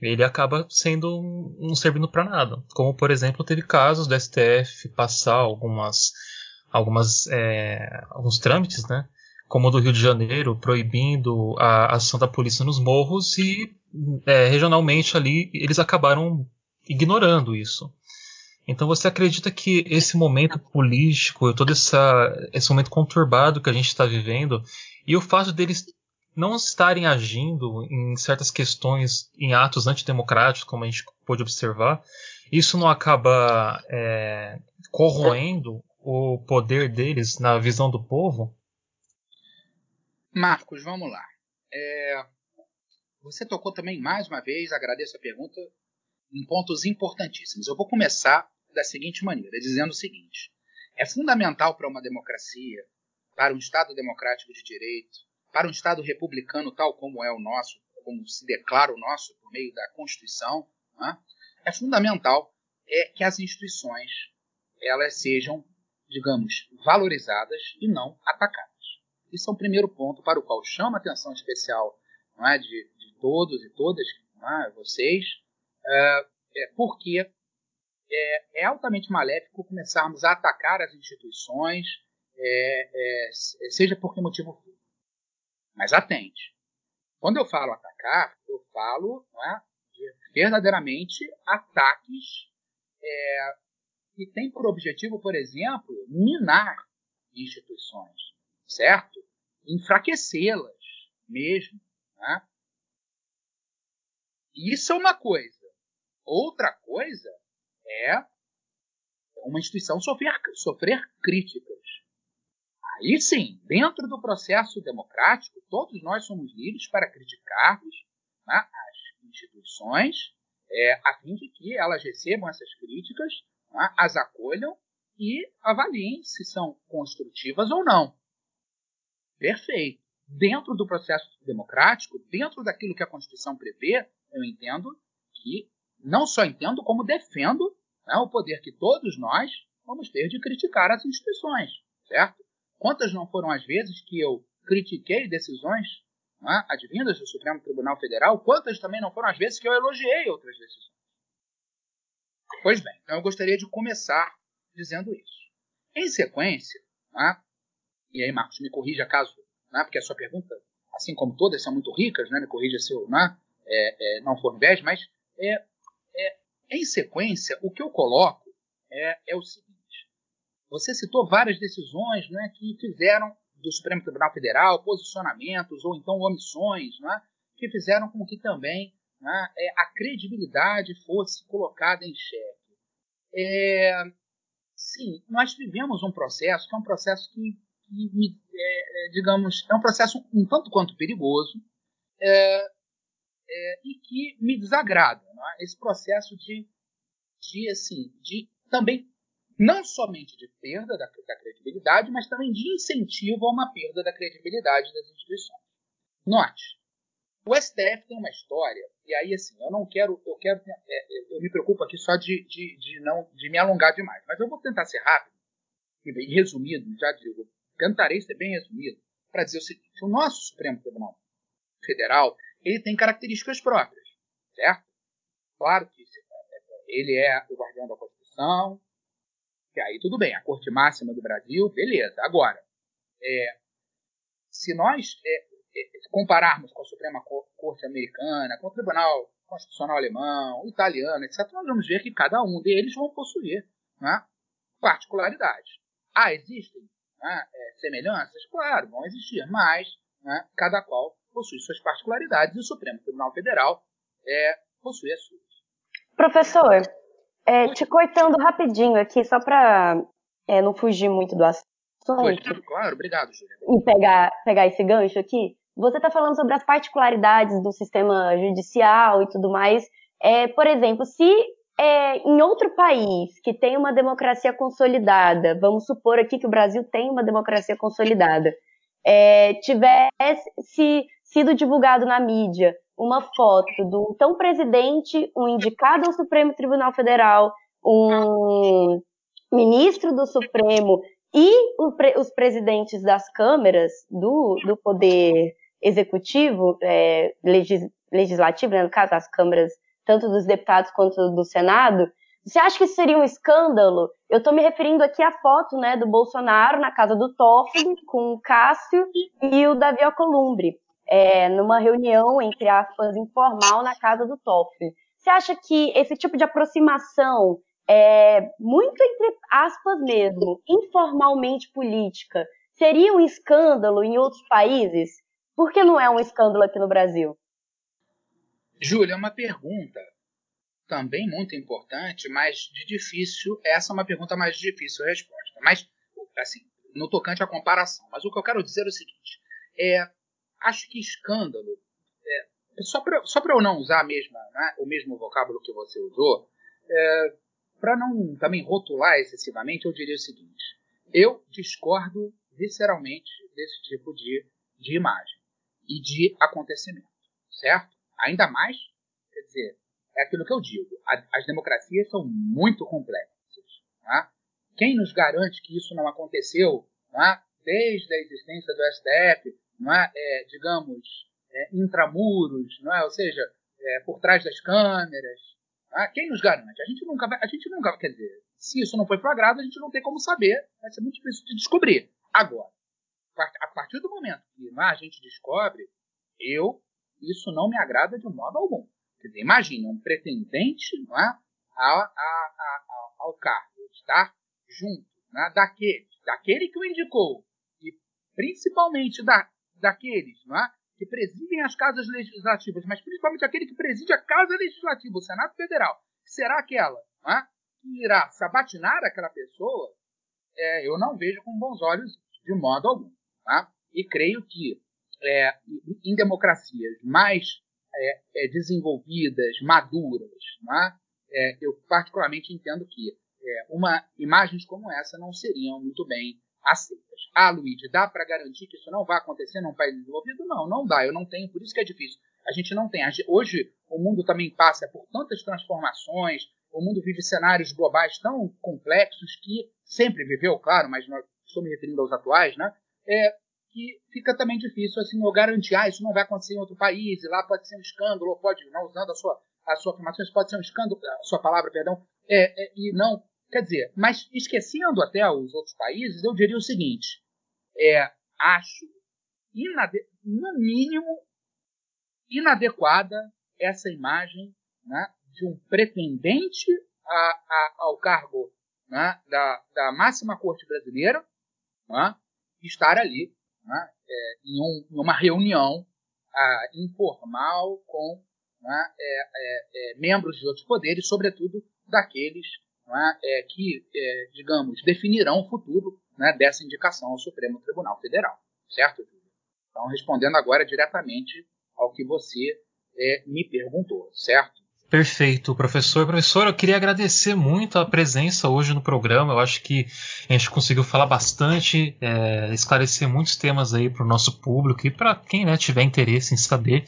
ele acaba sendo um, um servindo para nada. Como por exemplo teve casos do STF passar algumas, algumas é, alguns trâmites, né? Como o do Rio de Janeiro, proibindo a ação da polícia nos morros e é, regionalmente ali eles acabaram ignorando isso. Então você acredita que esse momento político, todo essa, esse momento conturbado que a gente está vivendo, e o fato deles não estarem agindo em certas questões, em atos antidemocráticos, como a gente pôde observar, isso não acaba é, corroendo o poder deles na visão do povo? Marcos, vamos lá. É, você tocou também mais uma vez, agradeço a pergunta, em pontos importantíssimos. Eu vou começar da seguinte maneira, dizendo o seguinte: é fundamental para uma democracia, para um Estado democrático de direito, para um Estado republicano tal como é o nosso, como se declara o nosso por meio da Constituição, né? é fundamental é que as instituições elas sejam, digamos, valorizadas e não atacadas. Isso é o primeiro ponto para o qual chama atenção especial não é, de, de todos e todas, é, vocês, porque é, é, altamente maléfico começarmos a atacar as instituições, é, é, seja por que motivo for. Mas atente. Quando eu falo atacar, eu falo é, de verdadeiramente ataques é, que têm por objetivo, por exemplo, minar instituições, certo? Enfraquecê-las mesmo. Né? Isso é uma coisa. Outra coisa é uma instituição sofrer, sofrer críticas. Aí sim, dentro do processo democrático, todos nós somos livres para criticarmos né, as instituições, é, a fim de que elas recebam essas críticas, né, as acolham e avaliem se são construtivas ou não. Perfeito. Dentro do processo democrático, dentro daquilo que a Constituição prevê, eu entendo que não só entendo, como defendo né, o poder que todos nós vamos ter de criticar as instituições, certo? Quantas não foram as vezes que eu critiquei decisões né, advindas do Supremo Tribunal Federal? Quantas também não foram as vezes que eu elogiei outras decisões? Pois bem, então eu gostaria de começar dizendo isso. Em sequência, né, e aí Marcos me corrija caso, né, porque a sua pergunta, assim como todas, são muito ricas, né, me corrija se eu né, é, é, não for viés, mas é, em sequência, o que eu coloco é, é o seguinte. Você citou várias decisões né, que fizeram do Supremo Tribunal Federal posicionamentos ou então omissões né, que fizeram com que também né, é, a credibilidade fosse colocada em xeque. É, sim, nós vivemos um processo que é um processo que, que é, é, digamos, é um processo um tanto quanto perigoso é, é, e que me desagrada. É? Esse processo de, de, assim, de também não somente de perda da, da, credibilidade, mas também de incentivo a uma perda da credibilidade das instituições. Note, o STF tem uma história, e aí assim, eu não quero, eu quero, é, eu me preocupo aqui só de, de, de, não, de me alongar demais, mas eu vou tentar ser rápido e bem resumido, já digo, tentarei ser bem resumido, para dizer o seguinte: o nosso Supremo Tribunal Federal ele tem características próprias, certo? Claro que ele é o guardião da Constituição, que aí tudo bem, a corte máxima do Brasil, beleza. Agora, é, se nós é, é, compararmos com a Suprema Corte Americana, com o Tribunal Constitucional Alemão, italiano, etc., nós vamos ver que cada um deles vão possuir né, particularidades. Ah, existem né, é, semelhanças? Claro, vão existir, mas né, cada qual possui suas particularidades e o Supremo Tribunal Federal é, possui as suas. Professor, é, te cortando rapidinho aqui, só para é, não fugir muito do assunto. claro, obrigado, Júlia. E pegar, pegar esse gancho aqui. Você está falando sobre as particularidades do sistema judicial e tudo mais. É, por exemplo, se é, em outro país que tem uma democracia consolidada, vamos supor aqui que o Brasil tem uma democracia consolidada, é, tivesse sido divulgado na mídia uma foto do então presidente, um indicado ao Supremo Tribunal Federal, um ministro do Supremo e os presidentes das câmeras do, do Poder Executivo, é, legis, Legislativo, né, no caso, as câmeras, tanto dos deputados quanto do Senado, você acha que isso seria um escândalo? Eu estou me referindo aqui à foto né, do Bolsonaro na casa do Toffoli, com o Cássio e o Davi Alcolumbre é, numa reunião, entre aspas, informal na casa do Toffoli. Você acha que esse tipo de aproximação, é, muito entre aspas mesmo, informalmente política, seria um escândalo em outros países? Por que não é um escândalo aqui no Brasil? Júlia, é uma pergunta também muito importante, mas de difícil. Essa é uma pergunta mais difícil resposta. Mas, assim, no tocante à comparação. Mas o que eu quero dizer é o seguinte: é, acho que escândalo, é, só para eu não usar mesma, né, o mesmo vocábulo que você usou, é, para não também rotular excessivamente, eu diria o seguinte: eu discordo visceralmente desse tipo de, de imagem e de acontecimento, certo? Ainda mais, quer dizer, é aquilo que eu digo: a, as democracias são muito complexas. Né? Quem nos garante que isso não aconteceu né, desde a existência do STF, não é, é digamos, é, intramuros, não é? ou seja, é, por trás das câmeras. É? Quem nos garante? A gente nunca vai, a gente nunca, quer dizer, se isso não foi flagrado, a gente não tem como saber, vai ser muito difícil de descobrir. Agora, a partir do momento que é, a gente descobre, eu, isso não me agrada de modo algum. Quer dizer, imagine um pretendente não é, a, a, a, ao cargo, estar junto né, daquele, daquele que o indicou, e principalmente da, daqueles não é? que presidem as casas legislativas, mas principalmente aquele que preside a Casa Legislativa, o Senado Federal, será aquela é? que irá sabatinar aquela pessoa, é, eu não vejo com bons olhos de modo algum. Tá? E creio que é, em democracias mais é, é desenvolvidas, maduras, é? eu particularmente entendo que é, uma, imagens como essa não seriam muito bem aceitas. Ah, Luigi, dá para garantir que isso não vai acontecer num país desenvolvido? Não, não dá. Eu não tenho, por isso que é difícil. A gente não tem. Hoje o mundo também passa por tantas transformações, o mundo vive cenários globais tão complexos que sempre viveu, claro, mas nós, estou me referindo aos atuais, né? É, que fica também difícil assim eu garantir, ah, isso não vai acontecer em outro país, e lá pode ser um escândalo, ou pode, não usando a sua a sua afirmação, isso pode ser um escândalo, a sua palavra, perdão, é, é, e não Quer dizer, mas esquecendo até os outros países, eu diria o seguinte: é, acho, no mínimo, inadequada essa imagem né, de um pretendente a, a, ao cargo né, da, da máxima corte brasileira né, estar ali né, é, em, um, em, uma reunião a, informal com né, é, é, é membros de outros poderes, sobretudo daqueles né, é, que, é, digamos, definirão o futuro né, dessa indicação ao Supremo Tribunal Federal. Certo? Então, respondendo agora diretamente ao que você me perguntou, certo? Perfeito, professor. Professor, eu queria agradecer muito a presença hoje no programa. Eu acho que a gente conseguiu falar bastante, é, esclarecer muitos temas aí para o nosso público e para quem né, tiver interesse em saber,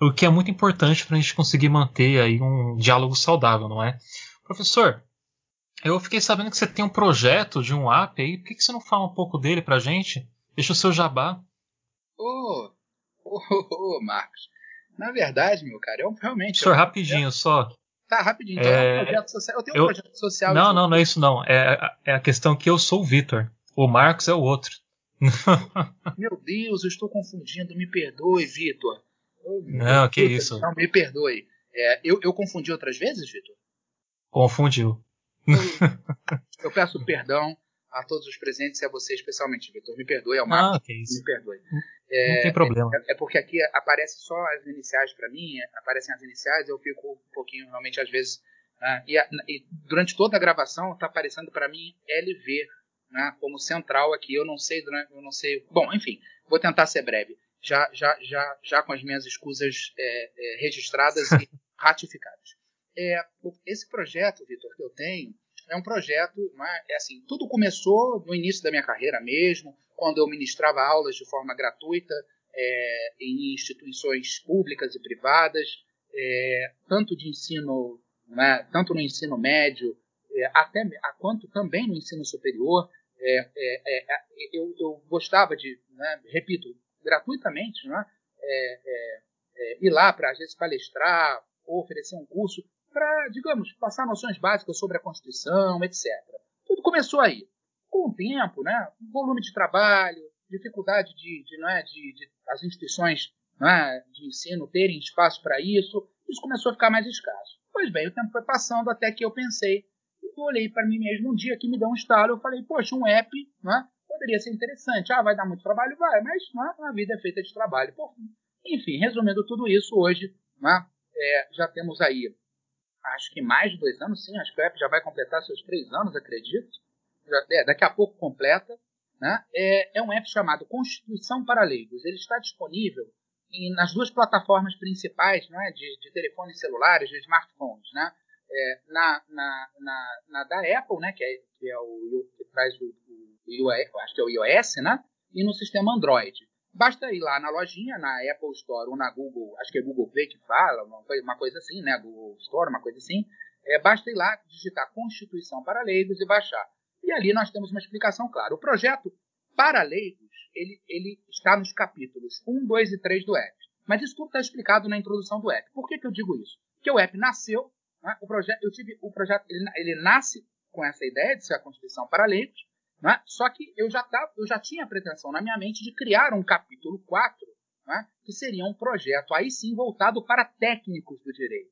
o que é muito importante para a gente conseguir manter aí um diálogo saudável, não é? Professor, eu fiquei sabendo que você tem um projeto de um app aí. Por que, que você não fala um pouco dele para a gente? Deixa o seu jabá. Ô, oh, oh, oh, Marcos. Na verdade, meu cara, eu realmente. Senhor, rapidinho só. Tá, rapidinho. Então, é... um projeto social. Eu tenho eu... um projeto social. Não, não, não é isso não. É, é a questão que eu sou o Vitor. O Marcos é o outro. meu Deus, eu estou confundindo. Me perdoe, Vitor. não, que Victor, isso. Não, me perdoe. É, eu, eu confundi outras vezes, Vitor? Confundiu. Eu, peço perdão a todos os presentes e a você especialmente, Vitor. Me perdoe, é o Marcos. Ah, que isso. Me perdoe. É, não tem problema. É, é, porque aqui aparece só as iniciais para mim, é, aparecem as iniciais, eu fico um pouquinho, realmente, às vezes. Né, e, e, durante toda a gravação está aparecendo para mim LV, né, como central aqui. Eu não sei, eu não sei. Bom, enfim, vou tentar ser breve. Já, já, já, já com as minhas escusas é, é, registradas e ratificadas. É, esse projeto, Vitor, que eu tenho, é um projeto, é? é assim, tudo começou no início da minha carreira mesmo, quando eu ministrava aulas de forma gratuita é, em instituições públicas e privadas, é, tanto de ensino, né, tanto no ensino médio, é, até quanto também no ensino superior. É, é, eu, eu, gostava de, né, repito, gratuitamente, né, ir lá para às vezes palestrar ou oferecer um curso para, digamos, passar noções básicas sobre a Constituição, etc. Tudo começou aí. Com o tempo, né, volume de trabalho, dificuldade de, de, é, de, de as instituições é, de ensino terem espaço para isso, isso começou a ficar mais escasso. Pois bem, o tempo foi passando até que eu pensei, eu olhei para mim mesmo um dia que me deu um estalo, eu falei, poxa, um app né, poderia ser interessante. Ah, vai dar muito trabalho? Vai, mas né, a vida é feita de trabalho. Pô, enfim, resumindo tudo isso, hoje né, é, já temos aí acho que mais de dois anos, sim, acho que o app já vai completar seus três anos, acredito. Já, é, daqui a pouco completa. Né? É, é, um app chamado Constituição para Leigos. Ele está disponível em, nas duas plataformas principais né, de, de telefones celulares, de smartphones. Né? É, na, na, na, na, da Apple, né, que, é, que, é o, que traz o, o, o, acho que é o iOS, né, e no sistema Android. Basta ir lá na lojinha, na Apple Store ou na Google, acho que é Google Play que fala, uma coisa, assim, né? Google Store, uma coisa assim. É, basta ir lá, digitar Constituição para Leigos e baixar. E ali nós temos uma explicação clara. O projeto para leigos, ele, ele está nos capítulos 1, 2 e 3 do app. Mas isso tudo está explicado na introdução do app. Por que, que eu digo isso? Porque o app nasceu, né? o projeto, eu tive o projeto, ele, ele nasce com essa ideia de ser a Constituição para leigos, né? Só que eu já, tava, eu já tinha a pretensão na minha mente de criar um capítulo 4, né? que seria um projeto aí sim voltado para técnicos do direito.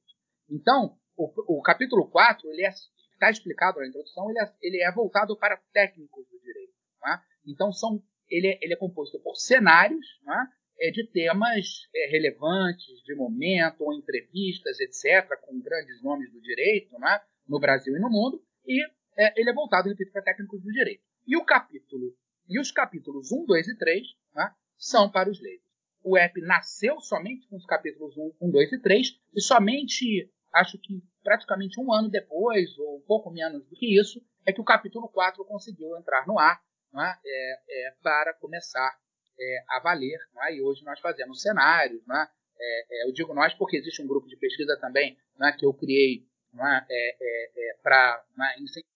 Então, o, o capítulo 4, ele é, está explicado na introdução, ele é, ele é voltado para técnicos do direito. Né? Então, são, ele, é, ele é composto por cenários né? é, de temas é, relevantes, de momento, ou entrevistas, etc., com grandes nomes do direito, né? no Brasil e no mundo, e é, ele é voltado, repito, para técnicos do direito. E o capítulo e os capítulos 1, 2 e 3 né, são para os leigos. O app nasceu somente com os capítulos 1, 1, 2 e 3, e somente, acho que praticamente um ano depois, ou um pouco menos do que isso, é que o capítulo 4 conseguiu entrar no ar né, é, é, para começar é, a valer. Né, e hoje nós fazemos cenários. Né, é, é, eu digo nós porque existe um grupo de pesquisa também né, que eu criei né, é, para né, incentivar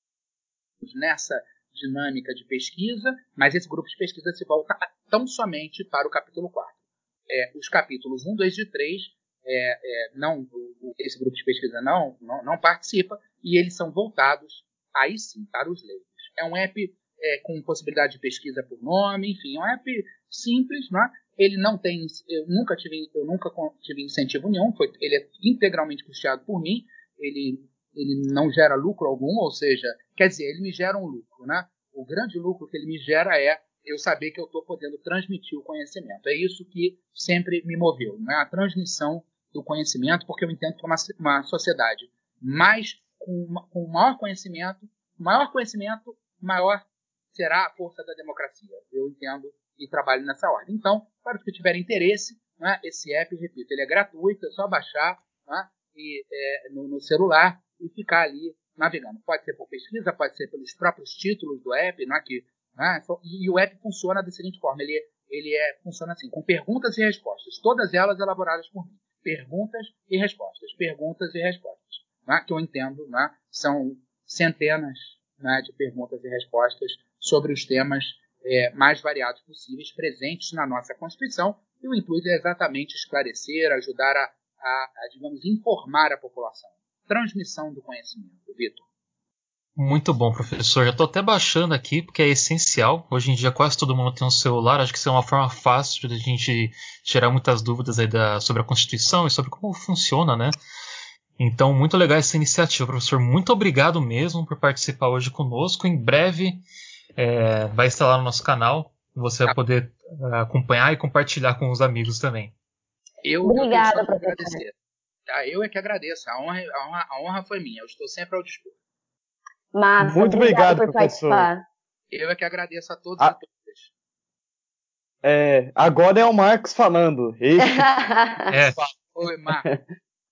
nessa dinâmica de pesquisa, mas esse grupo de pesquisa se volta tão somente para o capítulo 4. É, os capítulos 1, 2 e 3, é, é, não, esse grupo de pesquisa não, não, não, participa, e eles são voltados, aí sim, para os leigos. É um app é, com possibilidade de pesquisa por nome, enfim, é um app simples, não é? ele não tem, eu nunca tive, eu nunca tive incentivo nenhum, foi, ele é integralmente custeado por mim, ele, ele não gera lucro algum, ou seja, quer dizer, ele me gera um lucro, né? O grande lucro que ele me gera é eu saber que eu estou podendo transmitir o conhecimento. É isso que sempre me moveu, né? a transmissão do conhecimento, porque eu entendo que uma, uma sociedade mais com, com maior conhecimento, maior conhecimento, maior será a força da democracia. Eu entendo e trabalho nessa ordem. Então, para os que tiverem interesse, né, esse app, repito, ele é gratuito, é só baixar né, e, é, no, no, celular e ficar ali navegando. Pode ser por pesquisa, pode ser pelos próprios títulos do app, né, que, né, e o app funciona da seguinte forma: ele, ele é, funciona assim, com perguntas e respostas, todas elas elaboradas por mim. Perguntas e respostas, perguntas e respostas, né, que eu entendo, né, são centenas né, de perguntas e respostas sobre os temas é, mais variados possíveis presentes na nossa Constituição. E o intuito é exatamente esclarecer, ajudar a, a, a digamos, informar a população. Transmissão do conhecimento. Vitor. Muito bom, professor. Já estou até baixando aqui, porque é essencial. Hoje em dia quase todo mundo tem um celular. Acho que isso é uma forma fácil de a gente tirar muitas dúvidas aí da, sobre a Constituição e sobre como funciona, né? Então, muito legal essa iniciativa, professor. Muito obrigado mesmo por participar hoje conosco. Em breve é, vai estar lá no nosso canal. Você vai poder uh, acompanhar e compartilhar com os amigos também. Eu, Obrigada, eu agradecer. Ah, eu é que agradeço. A honra, a, honra, a honra foi minha. Eu estou sempre ao dispor. Massa, Muito obrigado, por professor. Participar. Eu é que agradeço a todos a... e todas. É, agora é o Marcos falando. é. Oi, Marcos.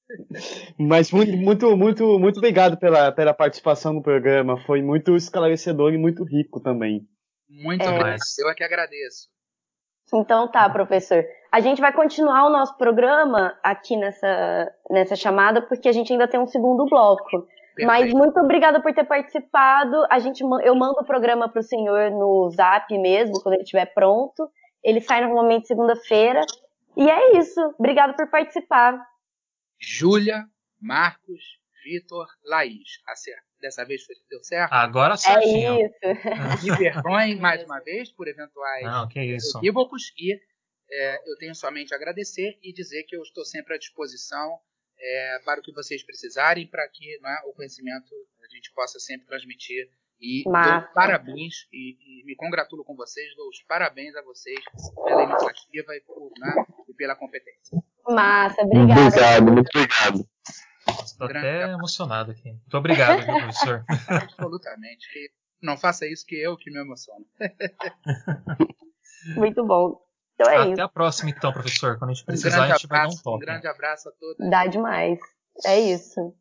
Mas muito, muito, muito, muito obrigado pela, pela participação no programa. Foi muito esclarecedor e muito rico também. Muito é. mais. Eu é que agradeço. Então tá, professor. A gente vai continuar o nosso programa aqui nessa, nessa chamada, porque a gente ainda tem um segundo bloco. Perfeito. Mas muito obrigada por ter participado. A gente, eu mando o programa para o senhor no zap mesmo, quando ele estiver pronto. Ele sai normalmente segunda-feira. E é isso. Obrigado por participar. Júlia, Marcos, Vitor, Laís. Acerto. Dessa vez deu certo? Agora certinho. É isso. Me perdoem mais uma vez por eventuais Não, que isso. equívocos e é, eu tenho somente a agradecer e dizer que eu estou sempre à disposição é, para o que vocês precisarem, para que né, o conhecimento a gente possa sempre transmitir. E Massa. dou parabéns e, e, me congratulo com vocês, dou os parabéns a vocês pela iniciativa e, por, né, e pela competência. Massa, obrigado. Obrigado, muito obrigado. Estou até emocionado aqui. Muito obrigado, viu, professor? Absolutamente. Que não faça isso que eu que me emociono. muito bom. Então é Até isso. a próxima, então, professor. Quando a gente precisar, um a gente vai dar um toque. Um grande abraço a todos. Dá demais. É isso.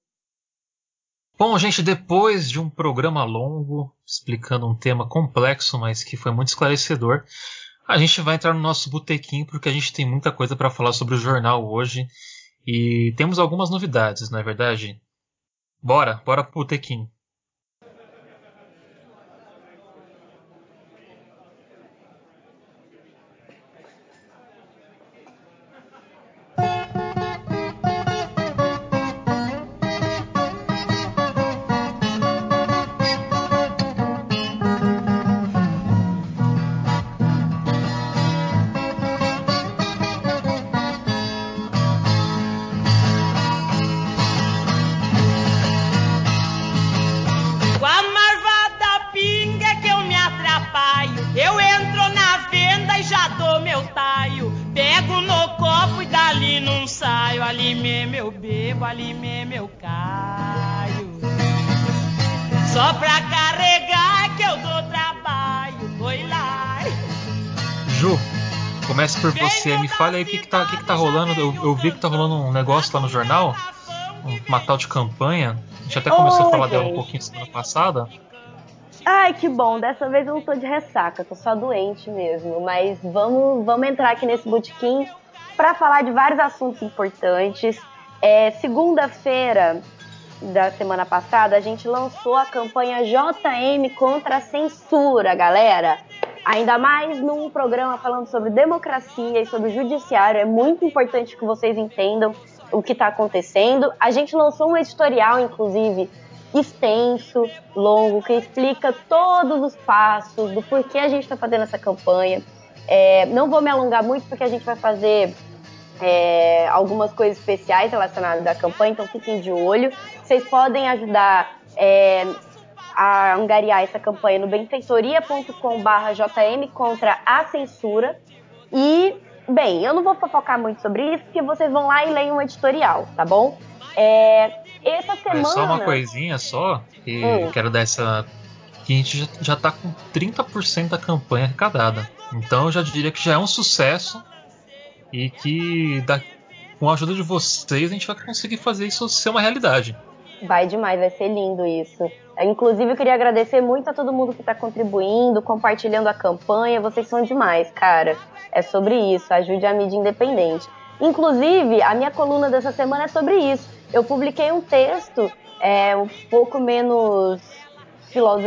Bom, gente, depois de um programa longo, explicando um tema complexo, mas que foi muito esclarecedor, a gente vai entrar no nosso botequim porque a gente tem muita coisa para falar sobre o jornal hoje e temos algumas novidades, não é verdade? Bora, bora pro botequim. Fale aí o que, que, tá, que, que tá rolando. Eu, eu, vi que tá rolando um negócio lá no jornal, uma tal de campanha. A gente até começou a falar gente. dela um pouquinho semana passada. Ai, que bom. Dessa vez eu não tô de ressaca, tô só doente mesmo. Mas vamos, vamos entrar aqui nesse botequim para falar de vários assuntos importantes. É, Segunda-feira da semana passada, a gente lançou a campanha JM contra a censura, galera. Ainda mais num programa falando sobre democracia e sobre judiciário, é muito importante que vocês entendam o que está acontecendo. A gente lançou um editorial, inclusive, extenso, longo, que explica todos os passos do porquê a gente está fazendo essa campanha. É, não vou me alongar muito porque a gente vai fazer é, algumas coisas especiais relacionadas à campanha, então fiquem de olho. Vocês podem ajudar é, a angariar essa campanha no benfeitoria.com/jm contra a censura. E, bem, eu não vou fofocar muito sobre isso, porque vocês vão lá e leem um editorial, tá bom? É, essa semana. É só uma coisinha só, que hum. quero dar essa. Que a gente já, já tá com 30% da campanha arrecadada. Então eu já diria que já é um sucesso e que da, com a ajuda de vocês a gente vai conseguir fazer isso ser uma realidade. Vai demais, vai ser lindo isso. Inclusive, eu queria agradecer muito a todo mundo que está contribuindo, compartilhando a campanha. Vocês são demais, cara. É sobre isso. Ajude a mídia independente. Inclusive, a minha coluna dessa semana é sobre isso. Eu publiquei um texto é, um pouco menos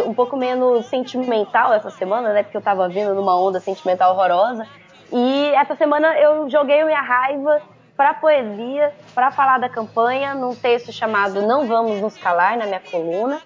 um pouco menos sentimental essa semana, né? Porque eu tava vindo numa onda sentimental horrorosa. E essa semana eu joguei minha raiva para poesia, para falar da campanha, num texto chamado Não Vamos Nos Calar, na minha coluna.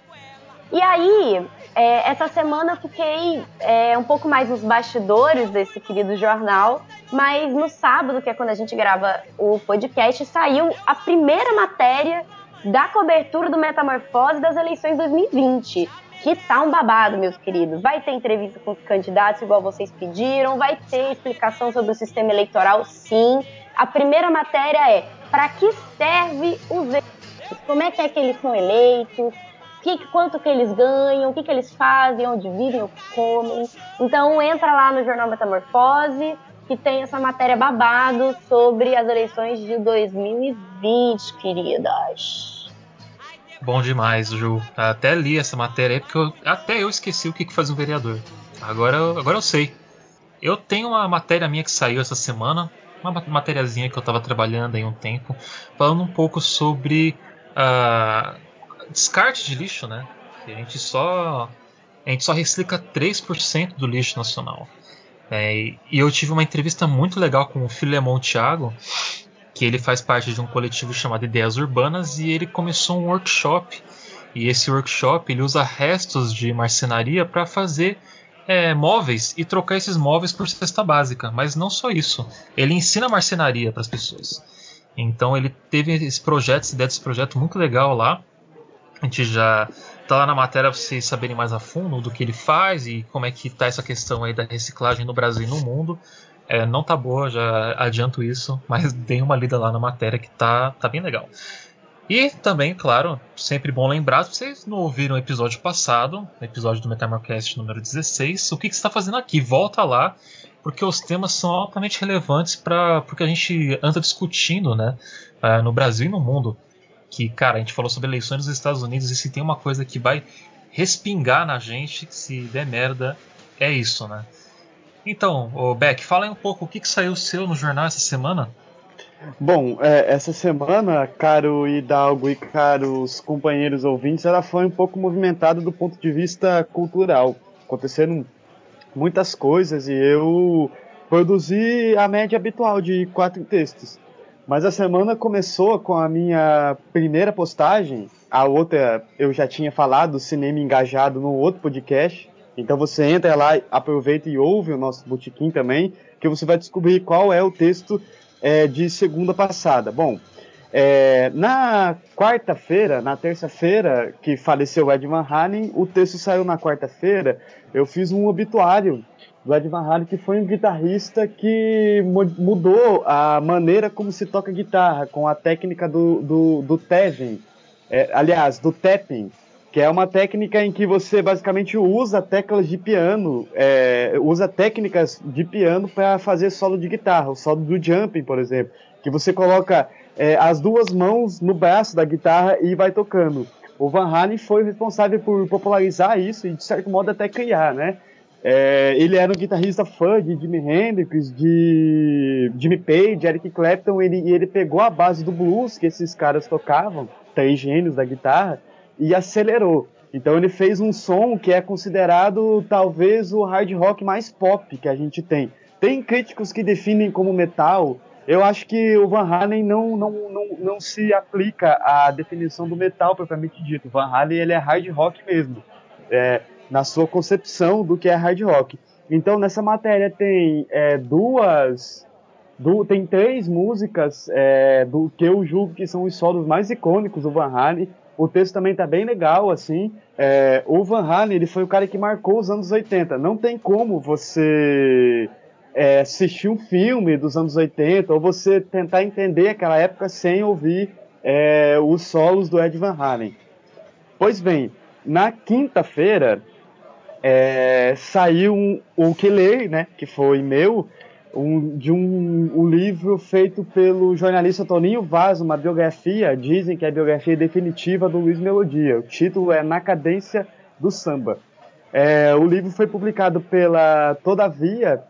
E aí, é, essa semana eu fiquei é, um pouco mais nos bastidores desse querido jornal, mas no sábado, que é quando a gente grava o podcast, saiu a primeira matéria da cobertura do Metamorfose das eleições 2020 que tá um babado, meus queridos. Vai ter entrevista com os candidatos, igual vocês pediram, vai ter explicação sobre o sistema eleitoral, sim. A primeira matéria é para que serve os eleitos, como é que é que eles são eleitos, que, quanto que eles ganham, o que, que eles fazem, onde vivem, o que comem. Então entra lá no Jornal Metamorfose, que tem essa matéria babado sobre as eleições de 2020, queridas. Bom demais, Ju. Até li essa matéria aí, porque eu, até eu esqueci o que, que faz um vereador. Agora, agora eu sei. Eu tenho uma matéria minha que saiu essa semana, uma matériazinha que eu estava trabalhando aí um tempo, falando um pouco sobre uh, descarte de lixo, né? A gente só a gente só recicla 3% do lixo nacional. É, e eu tive uma entrevista muito legal com o Filemon Thiago, que ele faz parte de um coletivo chamado Ideias Urbanas e ele começou um workshop. E esse workshop ele usa restos de marcenaria para fazer é, móveis e trocar esses móveis por cesta básica. Mas não só isso, ele ensina marcenaria para as pessoas. Então ele teve esse projeto, essa ideia desse projeto muito legal lá. A gente já tá lá na matéria para vocês saberem mais a fundo do que ele faz e como é que tá essa questão aí da reciclagem no Brasil e no mundo. É, não tá boa, já adianto isso, mas dei uma lida lá na matéria que tá, tá bem legal. E também, claro, sempre bom lembrar, se vocês não ouviram o episódio passado, o episódio do Metamorcast número 16, o que, que você está fazendo aqui? Volta lá, porque os temas são altamente relevantes para porque a gente anda discutindo né, uh, no Brasil e no mundo. Que, cara, a gente falou sobre eleições nos Estados Unidos e se tem uma coisa que vai respingar na gente, se der merda, é isso, né? Então, o Beck, fala aí um pouco o que, que saiu seu no jornal essa semana. Bom, é, essa semana, caro Hidalgo e caros companheiros ouvintes, ela foi um pouco movimentada do ponto de vista cultural. Aconteceram muitas coisas e eu produzi a média habitual de quatro textos. Mas a semana começou com a minha primeira postagem. A outra eu já tinha falado, cinema engajado, no outro podcast. Então você entra lá, aproveita e ouve o nosso botequim também, que você vai descobrir qual é o texto é, de segunda passada. Bom, é, na quarta-feira, na terça-feira que faleceu o Ed Van Halen, o texto saiu na quarta-feira. Eu fiz um obituário do Ed Van Halen, que foi um guitarrista que mudou a maneira como se toca guitarra, com a técnica do, do, do Tevin, é, aliás, do tapping, que é uma técnica em que você basicamente usa teclas de piano, é, usa técnicas de piano para fazer solo de guitarra, o solo do jumping, por exemplo, que você coloca é, as duas mãos no braço da guitarra e vai tocando. O Van Halen foi responsável por popularizar isso e de certo modo até criar, né? É, ele era um guitarrista fã de Jimi Hendrix, de Jimmy Page, Eric Clapton, ele, e ele pegou a base do blues que esses caras tocavam, três gênios da guitarra, e acelerou. Então ele fez um som que é considerado talvez o hard rock mais pop que a gente tem. Tem críticos que definem como metal. Eu acho que o Van Halen não, não, não, não se aplica à definição do metal propriamente dito. Van Halen ele é hard rock mesmo, é, na sua concepção do que é hard rock. Então nessa matéria tem é, duas do, tem três músicas é, do que eu julgo que são os solos mais icônicos do Van Halen. O texto também tá bem legal, assim. É, o Van Halen, ele foi o cara que marcou os anos 80. Não tem como você é, assistir um filme dos anos 80 ou você tentar entender aquela época sem ouvir é, os solos do Ed Van Halen. Pois bem, na quinta-feira é, saiu um, o que ler, né, que foi meu, um, de um, um, livro feito pelo jornalista Toninho Vaz, uma biografia, dizem que é a biografia definitiva do Luiz Melodia. O título é Na Cadência do Samba. É, o livro foi publicado pela Todavia.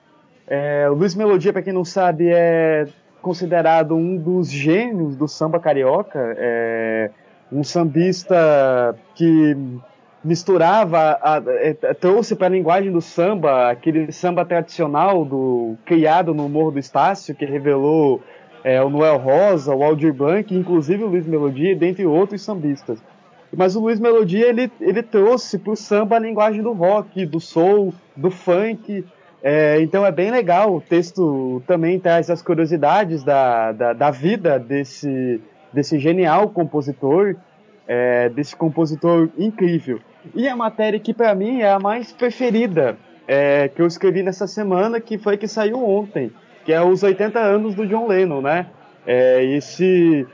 É, o Luiz Melodia, para quem não sabe, é considerado um dos gênios do samba carioca. É, um sambista que misturava, a, a, é, trouxe para a linguagem do samba aquele samba tradicional do criado no Morro do Estácio, que revelou é, o Noel Rosa, o Aldir Blanc, inclusive o Luiz Melodia, dentre outros sambistas. Mas o Luiz Melodia ele, ele trouxe para o samba a linguagem do rock, do soul, do funk. É, então é bem legal. O texto também traz as curiosidades da, da, da vida desse, desse genial compositor, é, desse compositor incrível. E a matéria que para mim é a mais preferida é, que eu escrevi nessa semana, que foi que saiu ontem, que é os 80 anos do John Lennon, né? É, esse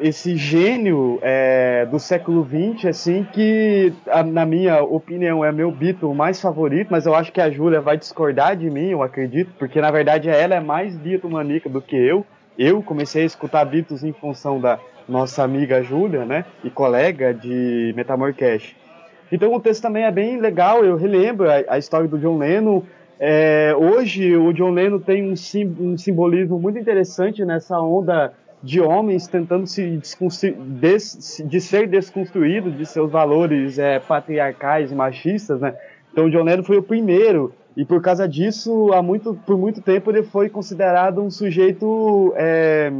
esse gênio é, do século XX, assim, que na minha opinião é meu Beatle mais favorito, mas eu acho que a Júlia vai discordar de mim, eu acredito, porque na verdade ela é mais Beatlemaníaca do que eu. Eu comecei a escutar Beatles em função da nossa amiga Júlia, né, e colega de Metamorcast. Então o texto também é bem legal, eu relembro a, a história do John Lennon. É, hoje o John Lennon tem um, sim, um, simbolismo muito interessante nessa onda de homens tentando se des, de ser desconstruído de seus valores é, patriarcais e machistas, né? Então o John Lennon foi o primeiro e por causa disso, há muito, por muito tempo ele foi considerado um sujeito é,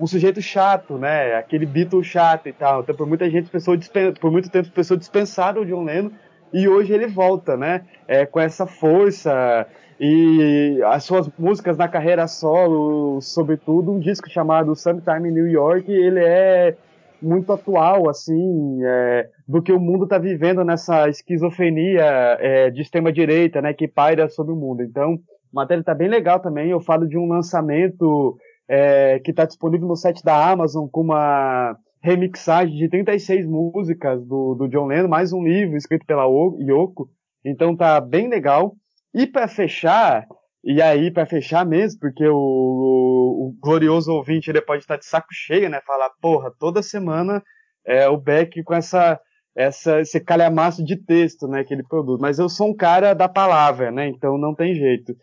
um sujeito chato, né? Aquele Beatle chato e tal. Então, por muita gente, pessoa por muito tempo, pessoas dispensaram o John Lennon e hoje ele volta, né? É, com essa força e as suas músicas na carreira solo, sobretudo um disco chamado Sometime in New York, ele é muito atual, assim, é, do que o mundo está vivendo nessa esquizofrenia é, de extrema direita, né? Que paira sobre o mundo. Então, a matéria está bem legal também. Eu falo de um lançamento é, que está disponível no site da Amazon com uma remixagem de 36 músicas do, do John Lennon, mais um livro escrito pela Yoko. Então tá bem legal. E para fechar, e aí para fechar mesmo, porque o, o, o, glorioso ouvinte ele pode estar de saco cheio, né? Falar, porra, toda semana é, o Beck com essa, essa, esse calhamaço de texto, né, que ele produz. Mas eu sou um cara da palavra, né? Então não tem jeito.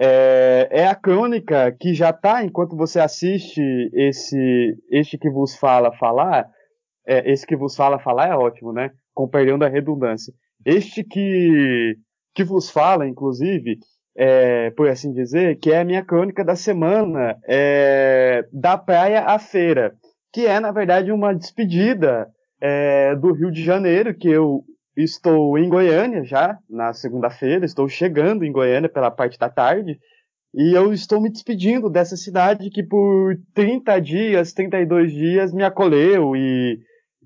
É, é a crônica que já está, enquanto você assiste esse este que vos fala falar, é, esse que vos fala falar é ótimo, né? Com perdão da redundância. Este que, que vos fala, inclusive, é, por assim dizer, que é a minha crônica da semana é, da praia à feira, que é, na verdade, uma despedida é, do Rio de Janeiro, que eu Estou em Goiânia já, na segunda-feira, estou chegando em Goiânia pela parte da tarde, e eu estou me despedindo dessa cidade que por 30 dias, 32 dias me acolheu e,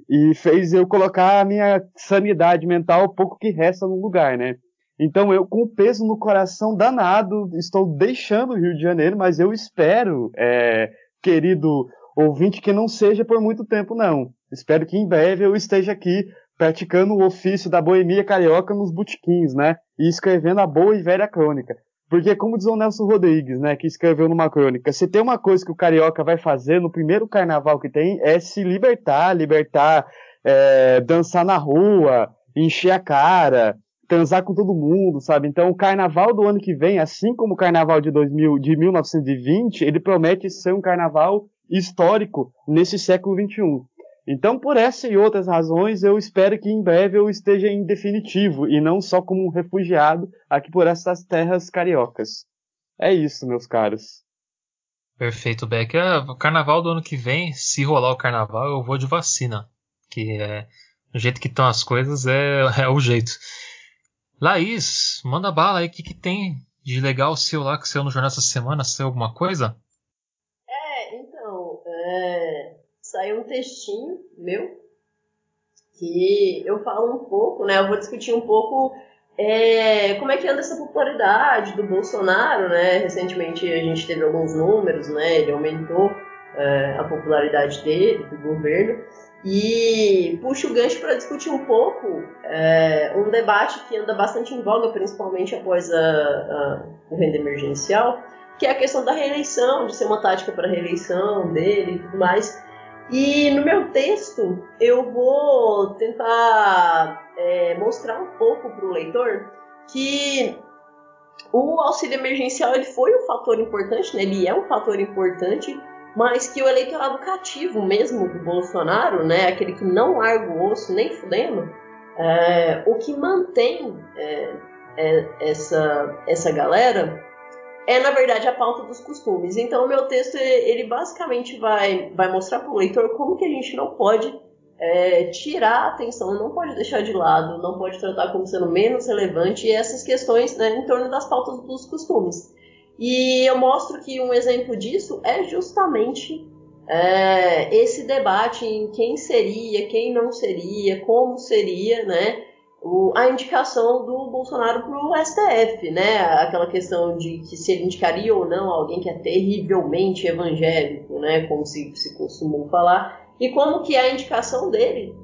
e fez eu colocar a minha sanidade mental, pouco que resta no lugar, né? Então eu, com o peso no coração danado, estou deixando o Rio de Janeiro, mas eu espero, é, querido ouvinte, que não seja por muito tempo, não. Espero que em breve eu esteja aqui praticando o ofício da boemia carioca nos botequins, né? E escrevendo a boa e velha crônica. Porque, como diz o Nelson Rodrigues, né, que escreveu numa crônica, se tem uma coisa que o carioca vai fazer no primeiro carnaval que tem, é se libertar, libertar, é, dançar na rua, encher a cara, transar com todo mundo, sabe? Então, o carnaval do ano que vem, assim como o carnaval de, 2000, de 1920, ele promete ser um carnaval histórico nesse século XXI. Então, por essa e outras razões, eu espero que em breve eu esteja em definitivo e não só como um refugiado aqui por essas terras cariocas. É isso, meus caros. Perfeito, Beck. É, o carnaval do ano que vem, se rolar o carnaval, eu vou de vacina. Que é do jeito que estão as coisas, é, é o jeito. Laís, manda bala aí, o que, que tem de legal seu lá que saiu no jornal essa semana? Saiu alguma coisa? É, então, é, saiu um textinho meu que eu falo um pouco, né? Eu vou discutir um pouco é, como é que anda essa popularidade do Bolsonaro, né? Recentemente a gente teve alguns números, né? Ele aumentou é, a popularidade dele, do governo. E puxo o gancho para discutir um pouco é, um debate que anda bastante em voga, principalmente após a, a, o renda emergencial, que é a questão da reeleição, de ser uma tática para reeleição dele e tudo mais. E no meu texto eu vou tentar é, mostrar um pouco para o leitor que o auxílio emergencial ele foi um fator importante, né? ele é um fator importante mas que o eleitorado cativo mesmo do Bolsonaro, né, aquele que não larga o osso nem fudendo, é, o que mantém é, é, essa, essa galera é, na verdade, a pauta dos costumes. Então, o meu texto, ele basicamente vai, vai mostrar para o leitor como que a gente não pode é, tirar a atenção, não pode deixar de lado, não pode tratar como sendo menos relevante essas questões né, em torno das pautas dos costumes. E eu mostro que um exemplo disso é justamente é, esse debate em quem seria, quem não seria, como seria, né? O, a indicação do Bolsonaro para o STF, né? Aquela questão de que se ele indicaria ou não alguém que é terrivelmente evangélico, né? Como se, se costumou falar, e como que a indicação dele,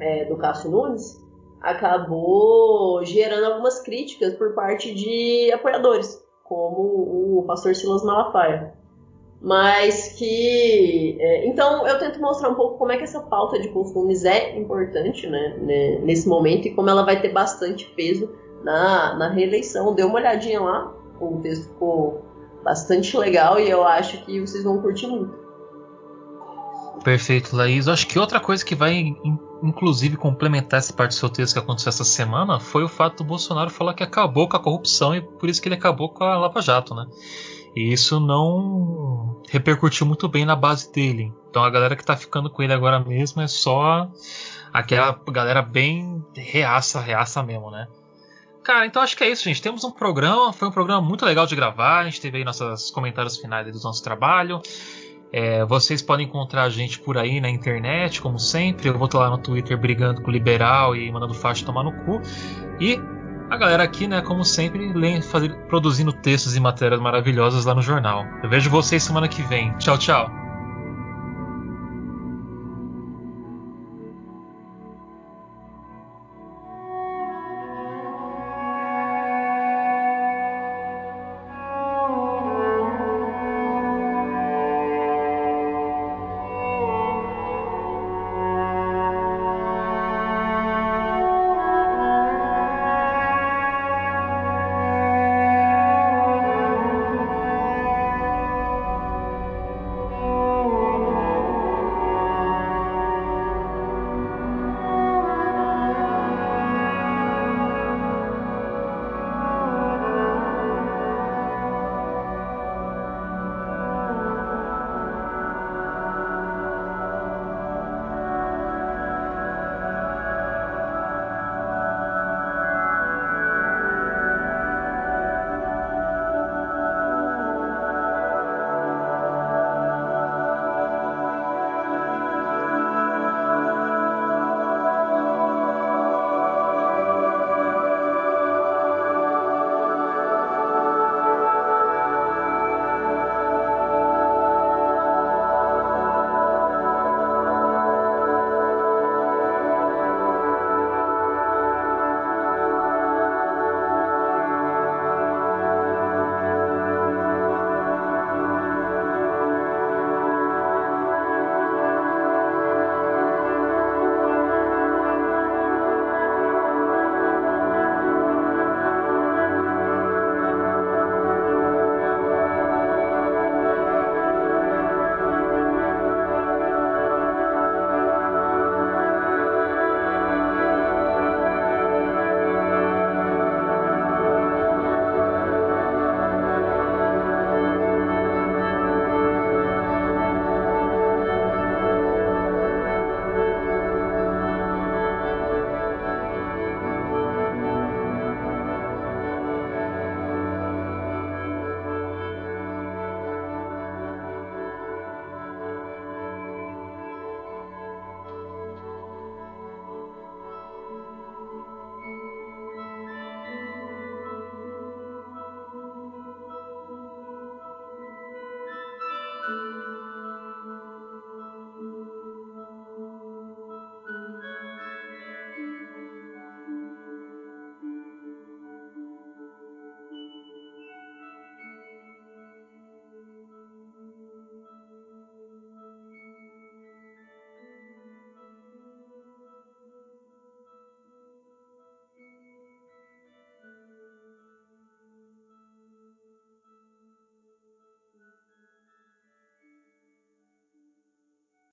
é, do Cássio Nunes, acabou gerando algumas críticas por parte de apoiadores como o pastor Silas Malafaia. Mas que. É, então eu tento mostrar um pouco como é que essa pauta de costumes é importante né, né, nesse momento e como ela vai ter bastante peso na, na reeleição. Dê uma olhadinha lá, o texto ficou bastante legal e eu acho que vocês vão curtir muito. Perfeito, Laís. Eu acho que outra coisa que vai, inclusive, complementar essa parte do seu texto que aconteceu essa semana foi o fato do Bolsonaro falar que acabou com a corrupção e por isso que ele acabou com a Lava Jato, né? E isso não repercutiu muito bem na base dele. Então a galera que tá ficando com ele agora mesmo é só aquela galera bem reaça, reaça mesmo, né? Cara, então acho que é isso, gente. Temos um programa, foi um programa muito legal de gravar. A gente teve aí nossos comentários finais do nosso trabalho. É, vocês podem encontrar a gente por aí na internet, como sempre. Eu vou estar lá no Twitter brigando com o liberal e mandando faixa tomar no cu. E a galera aqui, né, como sempre, fazer, produzindo textos e matérias maravilhosas lá no jornal. Eu vejo vocês semana que vem. Tchau, tchau.